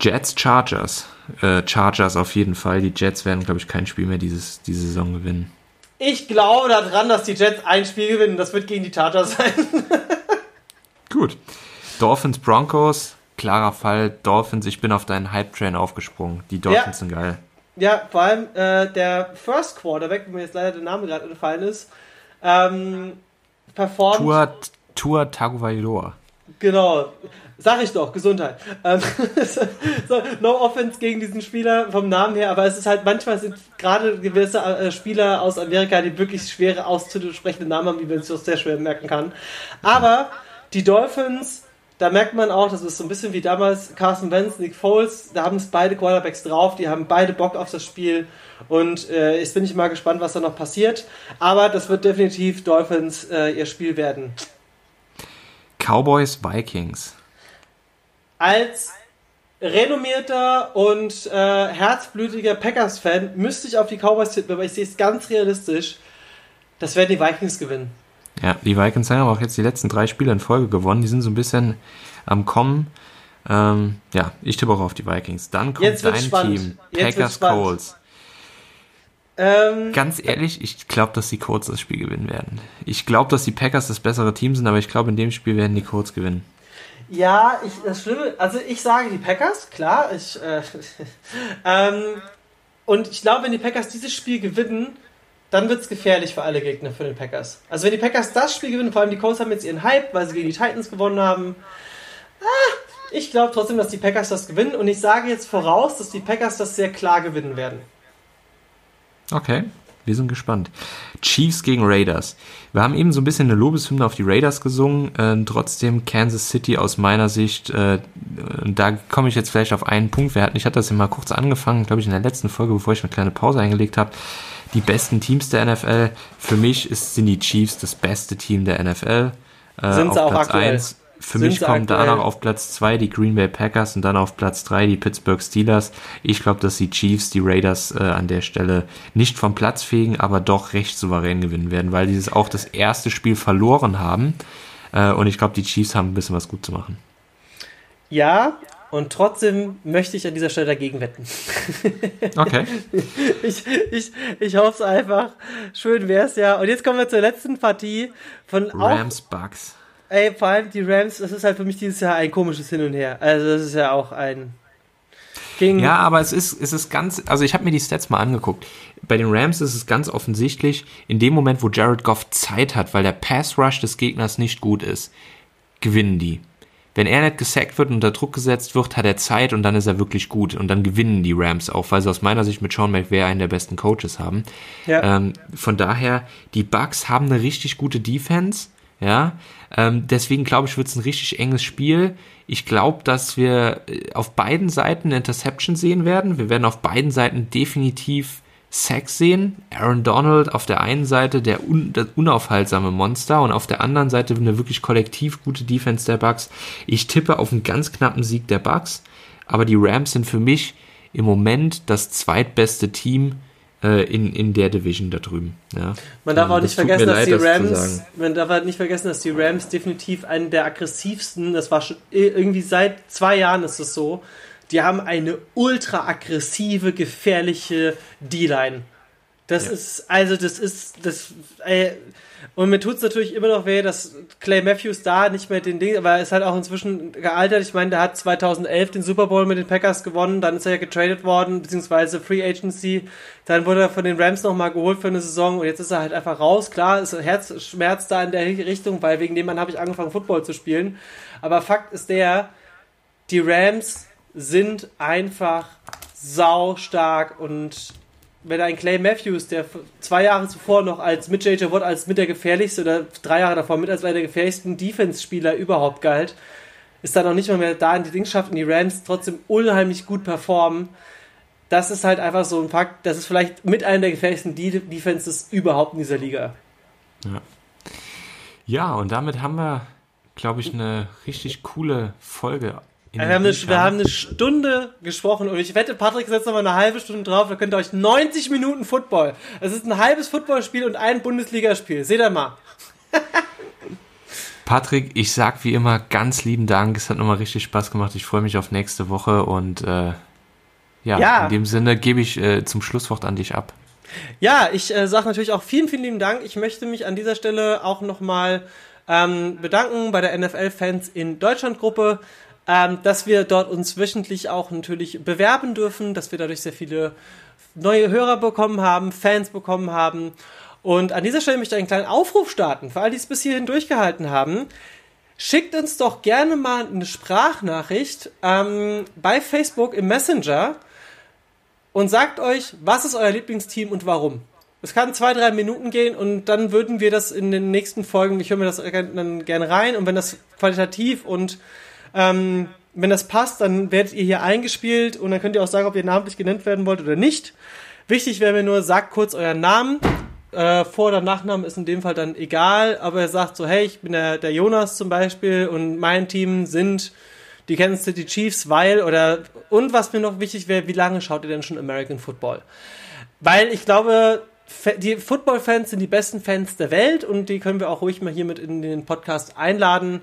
Jets, Chargers. Äh, Chargers auf jeden Fall. Die Jets werden, glaube ich, kein Spiel mehr dieses, diese Saison gewinnen. Ich glaube daran, dass die Jets ein Spiel gewinnen. Das wird gegen die Chargers sein. Gut. Dolphins, Broncos. Klarer Fall. Dolphins, ich bin auf deinen Hype-Train aufgesprungen. Die Dolphins ja. sind geil. Ja, vor allem äh, der First Quarterback, wo mir jetzt leider der Name gerade entfallen ist, ähm, performt. Tour, Tour Tagovailoa. Genau. Sag ich doch, Gesundheit. Ähm, so, no offense gegen diesen Spieler vom Namen her, aber es ist halt manchmal sind gerade gewisse äh, Spieler aus Amerika, die wirklich schwere auszusprechende Namen haben, wie man es auch sehr schwer merken kann. Aber die Dolphins, da merkt man auch, das ist so ein bisschen wie damals Carson Wentz, Nick Foles, da haben es beide Quarterbacks drauf, die haben beide Bock auf das Spiel und äh, jetzt bin ich mal gespannt, was da noch passiert. Aber das wird definitiv Dolphins äh, ihr Spiel werden. Cowboys Vikings als renommierter und äh, herzblütiger Packers-Fan müsste ich auf die Cowboys tippen, aber ich sehe es ganz realistisch. Das werden die Vikings gewinnen. Ja, die Vikings haben auch jetzt die letzten drei Spiele in Folge gewonnen. Die sind so ein bisschen am Kommen. Ähm, ja, ich tippe auch auf die Vikings. Dann kommt dein spannend. Team, Packers Colts. Ähm, Ganz ehrlich, ich glaube, dass die Colts das Spiel gewinnen werden. Ich glaube, dass die Packers das bessere Team sind, aber ich glaube, in dem Spiel werden die Colts gewinnen. Ja, ich, das Schlimme, also ich sage die Packers, klar. Ich, äh, ähm, und ich glaube, wenn die Packers dieses Spiel gewinnen, dann wird es gefährlich für alle Gegner für den Packers. Also wenn die Packers das Spiel gewinnen, vor allem die Colts haben jetzt ihren Hype, weil sie gegen die Titans gewonnen haben. Ah, ich glaube trotzdem, dass die Packers das gewinnen und ich sage jetzt voraus, dass die Packers das sehr klar gewinnen werden. Okay. Wir sind gespannt. Chiefs gegen Raiders. Wir haben eben so ein bisschen eine Lobeshymne auf die Raiders gesungen. Äh, trotzdem Kansas City aus meiner Sicht, äh, da komme ich jetzt vielleicht auf einen Punkt. Wir hatten, ich hatte das ja mal kurz angefangen, glaube ich, in der letzten Folge, bevor ich eine kleine Pause eingelegt habe. Die besten Teams der NFL. Für mich ist, sind die Chiefs das beste Team der NFL. Äh, sind sie auch Platz aktuell? 1 für mich kommen danach auf Platz 2 die Green Bay Packers und dann auf Platz 3 die Pittsburgh Steelers. Ich glaube, dass die Chiefs die Raiders äh, an der Stelle nicht vom Platz fegen, aber doch recht souverän gewinnen werden, weil die auch das erste Spiel verloren haben. Äh, und ich glaube, die Chiefs haben ein bisschen was gut zu machen. Ja, und trotzdem möchte ich an dieser Stelle dagegen wetten. Okay. ich, ich, ich hoffe es einfach. Schön wäre es ja. Und jetzt kommen wir zur letzten Partie von Rams Bucks. Ey, vor allem die Rams, das ist halt für mich dieses Jahr ein komisches Hin und Her. Also das ist ja auch ein King. Ja, aber es ist, es ist ganz, also ich habe mir die Stats mal angeguckt. Bei den Rams ist es ganz offensichtlich, in dem Moment, wo Jared Goff Zeit hat, weil der Pass Rush des Gegners nicht gut ist, gewinnen die. Wenn er nicht gesackt wird und unter Druck gesetzt wird, hat er Zeit und dann ist er wirklich gut. Und dann gewinnen die Rams auch, weil sie aus meiner Sicht mit Sean McVay einen der besten Coaches haben. Ja. Ähm, von daher, die Bucks haben eine richtig gute Defense. Ja, ähm, deswegen glaube ich, wird es ein richtig enges Spiel. Ich glaube, dass wir äh, auf beiden Seiten Interception sehen werden. Wir werden auf beiden Seiten definitiv Sex sehen. Aaron Donald auf der einen Seite der un das unaufhaltsame Monster und auf der anderen Seite eine wirklich kollektiv gute Defense der Bucks. Ich tippe auf einen ganz knappen Sieg der Bucks, aber die Rams sind für mich im Moment das zweitbeste Team in, in der Division da drüben. Ja. Man darf ähm, auch nicht vergessen, dass leid, die Rams, man darf halt nicht vergessen, dass die Rams definitiv einen der aggressivsten, das war schon irgendwie seit zwei Jahren ist es so, die haben eine ultra aggressive, gefährliche D-Line. Das ja. ist, also das ist, das, ey, und mir tut es natürlich immer noch weh, dass Clay Matthews da nicht mehr den Ding, aber er ist halt auch inzwischen gealtert. Ich meine, der hat 2011 den Super Bowl mit den Packers gewonnen, dann ist er ja getradet worden, beziehungsweise Free Agency. Dann wurde er von den Rams nochmal geholt für eine Saison und jetzt ist er halt einfach raus. Klar, ist Herzschmerz da in der Richtung, weil wegen dem Mann habe ich angefangen, Football zu spielen. Aber Fakt ist der, die Rams sind einfach sau stark und wenn ein Clay Matthews, der zwei Jahre zuvor noch als mit JJ Watt als mit der gefährlichste oder drei Jahre davor mit als einer der gefährlichsten Defense-Spieler überhaupt galt, ist dann noch nicht mal mehr da in die Dings schafft und die Rams trotzdem unheimlich gut performen. Das ist halt einfach so ein Fakt, das ist vielleicht mit einer der gefährlichsten Defenses überhaupt in dieser Liga. Ja. Ja, und damit haben wir, glaube ich, eine richtig coole Folge wir haben, eine, wir haben eine Stunde gesprochen und ich wette, Patrick setzt nochmal eine halbe Stunde drauf, da könnt ihr euch 90 Minuten Football. Es ist ein halbes Footballspiel und ein Bundesligaspiel. Seht ihr mal. Patrick, ich sag wie immer ganz lieben Dank. Es hat nochmal richtig Spaß gemacht. Ich freue mich auf nächste Woche und äh, ja, ja, in dem Sinne gebe ich äh, zum Schlusswort an dich ab. Ja, ich äh, sage natürlich auch vielen, vielen lieben Dank. Ich möchte mich an dieser Stelle auch nochmal ähm, bedanken bei der NFL-Fans in Deutschland-Gruppe ähm, dass wir dort uns wöchentlich auch natürlich bewerben dürfen, dass wir dadurch sehr viele neue Hörer bekommen haben, Fans bekommen haben. Und an dieser Stelle möchte ich einen kleinen Aufruf starten, für all die es bis hierhin durchgehalten haben. Schickt uns doch gerne mal eine Sprachnachricht ähm, bei Facebook im Messenger und sagt euch, was ist euer Lieblingsteam und warum. Es kann zwei, drei Minuten gehen und dann würden wir das in den nächsten Folgen, ich höre mir das dann gerne rein und wenn das qualitativ und ähm, wenn das passt, dann werdet ihr hier eingespielt und dann könnt ihr auch sagen, ob ihr namentlich genannt werden wollt oder nicht. Wichtig wäre mir nur, sagt kurz euren Namen. Äh, Vor- oder Nachnamen ist in dem Fall dann egal, aber er sagt so, hey, ich bin der, der Jonas zum Beispiel und mein Team sind die Kansas City Chiefs, weil oder und was mir noch wichtig wäre, wie lange schaut ihr denn schon American Football? Weil ich glaube, die Football-Fans sind die besten Fans der Welt und die können wir auch ruhig mal hier mit in den Podcast einladen.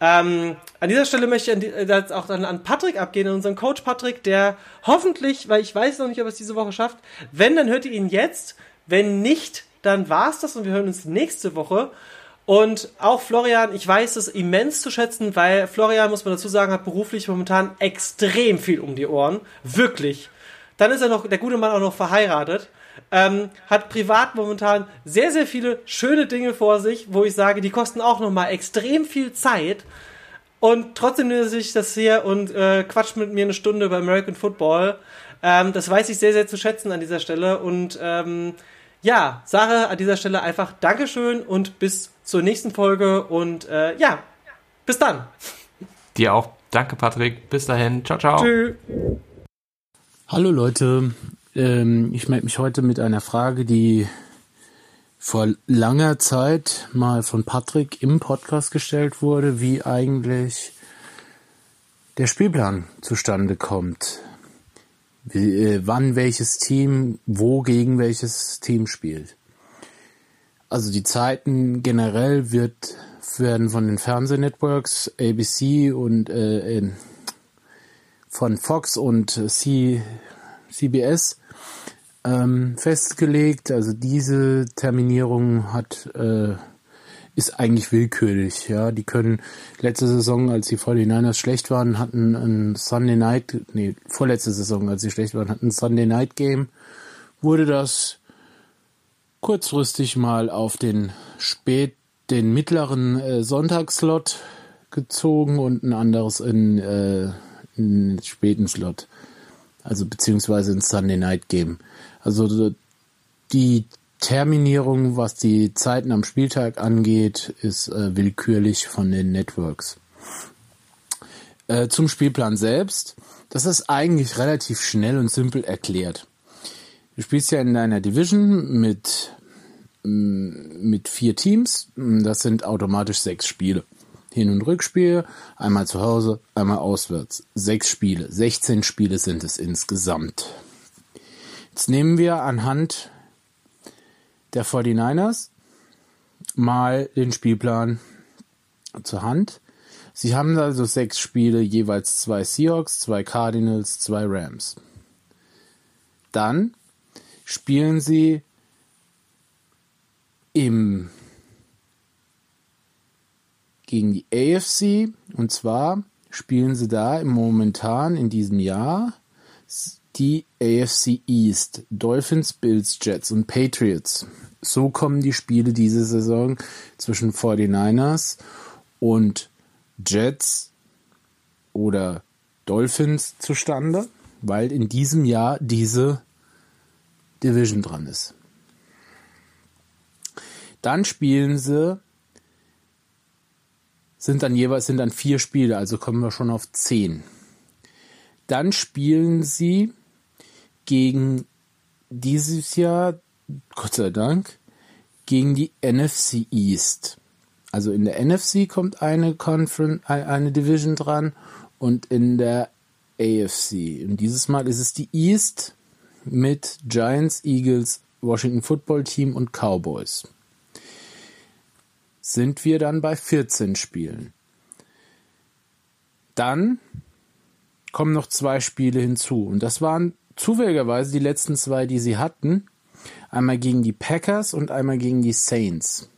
Ähm, an dieser Stelle möchte ich an die, auch dann an Patrick abgehen, an unseren Coach Patrick, der hoffentlich, weil ich weiß noch nicht, ob er es diese Woche schafft, wenn, dann hört ihr ihn jetzt. Wenn nicht, dann war's das und wir hören uns nächste Woche. Und auch Florian, ich weiß es immens zu schätzen, weil Florian, muss man dazu sagen, hat beruflich momentan extrem viel um die Ohren. Wirklich. Dann ist er noch, der gute Mann auch noch verheiratet ähm, hat privat momentan sehr, sehr viele schöne Dinge vor sich, wo ich sage, die kosten auch nochmal extrem viel Zeit. Und trotzdem nimmt er sich das hier und äh, quatscht mit mir eine Stunde über American Football. Ähm, das weiß ich sehr, sehr zu schätzen an dieser Stelle. Und ähm, ja, Sarah, an dieser Stelle einfach Dankeschön und bis zur nächsten Folge und äh, ja, bis dann. Dir auch. Danke, Patrick. Bis dahin. Ciao, ciao. Tschüss. Hallo Leute. Ähm, ich melde mich heute mit einer Frage, die vor langer Zeit mal von Patrick im Podcast gestellt wurde, wie eigentlich der Spielplan zustande kommt. Wie, äh, wann welches Team wo gegen welches Team spielt. Also die Zeiten generell wird, werden von den Fernsehnetworks ABC und äh, von Fox und C, CBS ähm, festgelegt. Also diese Terminierung hat äh, ist eigentlich willkürlich. Ja, die können letzte Saison, als die 49ers schlecht waren, hatten ein Sunday Night, nee, vorletzte Saison, als sie schlecht waren, hatten ein Sunday Night Game, wurde das kurzfristig mal auf den spät, den mittleren äh, Sonntagsslot gezogen und ein anderes in, äh, in den späten Slot. Also beziehungsweise ein Sunday Night Game. Also die Terminierung, was die Zeiten am Spieltag angeht, ist äh, willkürlich von den Networks. Äh, zum Spielplan selbst. Das ist eigentlich relativ schnell und simpel erklärt. Du spielst ja in deiner Division mit, mit vier Teams. Das sind automatisch sechs Spiele. Hin- und Rückspiel, einmal zu Hause, einmal auswärts. Sechs Spiele. 16 Spiele sind es insgesamt. Jetzt nehmen wir anhand der 49ers mal den Spielplan zur Hand. Sie haben also sechs Spiele, jeweils zwei Seahawks, zwei Cardinals, zwei Rams. Dann spielen sie im gegen die AFC und zwar spielen sie da momentan in diesem Jahr die AFC East, Dolphins, Bills, Jets und Patriots. So kommen die Spiele diese Saison zwischen 49ers und Jets oder Dolphins zustande, weil in diesem Jahr diese Division dran ist. Dann spielen sie, sind dann jeweils sind dann vier Spiele, also kommen wir schon auf zehn. Dann spielen sie gegen dieses Jahr, Gott sei Dank, gegen die NFC East. Also in der NFC kommt eine Conference, eine Division dran und in der AFC. Und dieses Mal ist es die East mit Giants, Eagles, Washington Football Team und Cowboys. Sind wir dann bei 14 Spielen. Dann kommen noch zwei Spiele hinzu. Und das waren zufälligerweise die letzten zwei, die sie hatten. Einmal gegen die Packers und einmal gegen die Saints.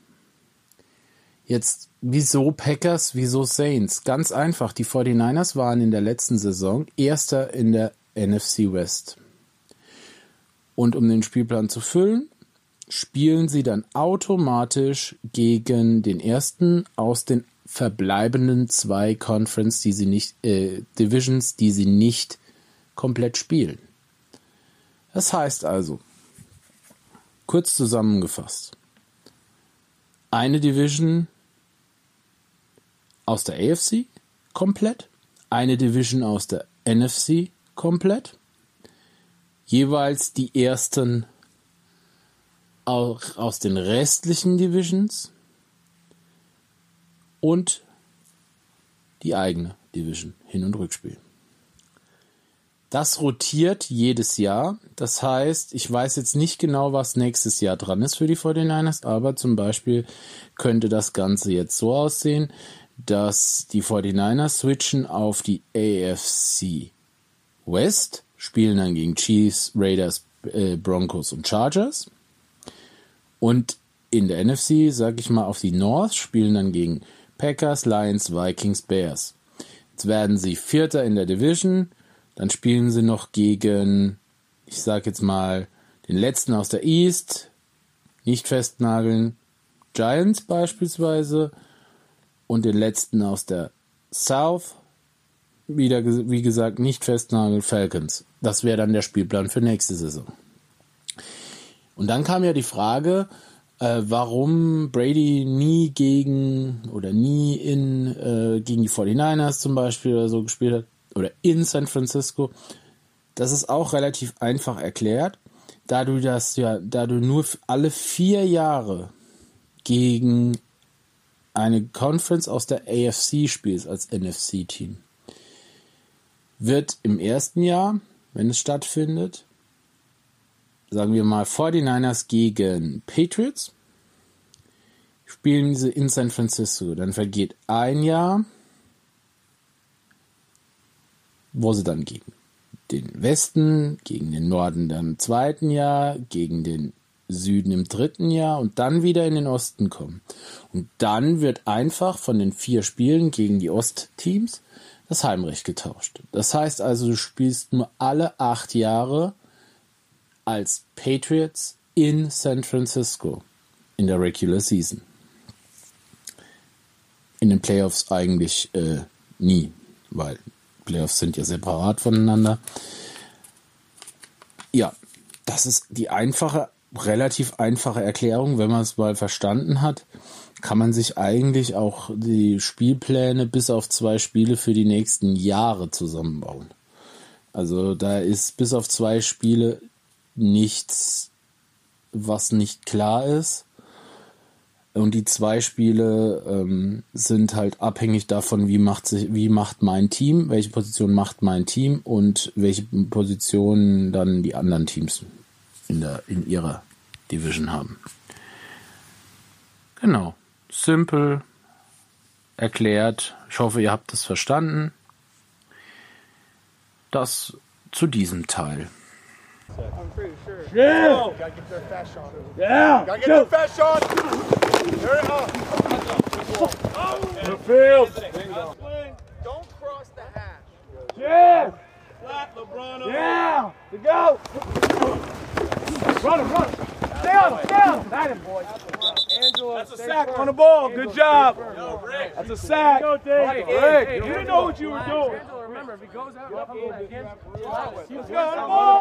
Jetzt, wieso Packers, wieso Saints? Ganz einfach, die 49ers waren in der letzten Saison Erster in der NFC West. Und um den Spielplan zu füllen, spielen sie dann automatisch gegen den ersten aus den verbleibenden zwei Conference, die sie nicht, äh, Divisions, die sie nicht komplett spielen. Das heißt also, kurz zusammengefasst, eine Division aus der AFC komplett, eine Division aus der NFC komplett, jeweils die ersten auch aus den restlichen Divisions und die eigene Division Hin- und Rückspiel. Das rotiert jedes Jahr. Das heißt, ich weiß jetzt nicht genau, was nächstes Jahr dran ist für die 49ers, aber zum Beispiel könnte das Ganze jetzt so aussehen, dass die 49ers switchen auf die AFC West, spielen dann gegen Chiefs, Raiders, äh, Broncos und Chargers. Und in der NFC, sag ich mal, auf die North, spielen dann gegen Packers, Lions, Vikings, Bears. Jetzt werden sie Vierter in der Division dann spielen sie noch gegen, ich sag jetzt mal, den letzten aus der East, nicht festnageln, Giants beispielsweise und den letzten aus der South, wieder wie gesagt, nicht festnageln, Falcons. Das wäre dann der Spielplan für nächste Saison. Und dann kam ja die Frage, äh, warum Brady nie gegen oder nie in äh, gegen die 49ers zum Beispiel oder so gespielt hat oder in San Francisco. Das ist auch relativ einfach erklärt, da du das ja, da du nur alle vier Jahre gegen eine Conference aus der AFC spielst als NFC-Team, wird im ersten Jahr, wenn es stattfindet, sagen wir mal 49ers gegen Patriots, spielen sie in San Francisco. Dann vergeht ein Jahr, wo sie dann gegen den Westen, gegen den Norden dann im zweiten Jahr, gegen den Süden im dritten Jahr und dann wieder in den Osten kommen. Und dann wird einfach von den vier Spielen gegen die Ostteams das Heimrecht getauscht. Das heißt also, du spielst nur alle acht Jahre als Patriots in San Francisco in der Regular Season. In den Playoffs eigentlich äh, nie, weil Playoffs sind ja separat voneinander. Ja, das ist die einfache, relativ einfache Erklärung, wenn man es mal verstanden hat kann man sich eigentlich auch die Spielpläne bis auf zwei Spiele für die nächsten Jahre zusammenbauen. Also da ist bis auf zwei Spiele nichts, was nicht klar ist. Und die zwei Spiele ähm, sind halt abhängig davon, wie macht sich, wie macht mein Team, welche Position macht mein Team und welche Positionen dann die anderen Teams in der in ihrer Division haben. Genau, simpel erklärt. Ich hoffe, ihr habt es verstanden. Das zu diesem Teil. I'm pretty sure. Yeah. Gotta get their fast shot. Yeah. Gotta get their fast shot. There it up. The field. Don't cross the hash. Yeah. Flat LeBron. Yeah. To go. Run him, run him. Stay on him, stay on him. Got him, boy. That's a sack on the ball. Good job. That's a sack. Rick, Rick, you didn't know what you were doing. Remember, if he goes out, Let's go on the ball.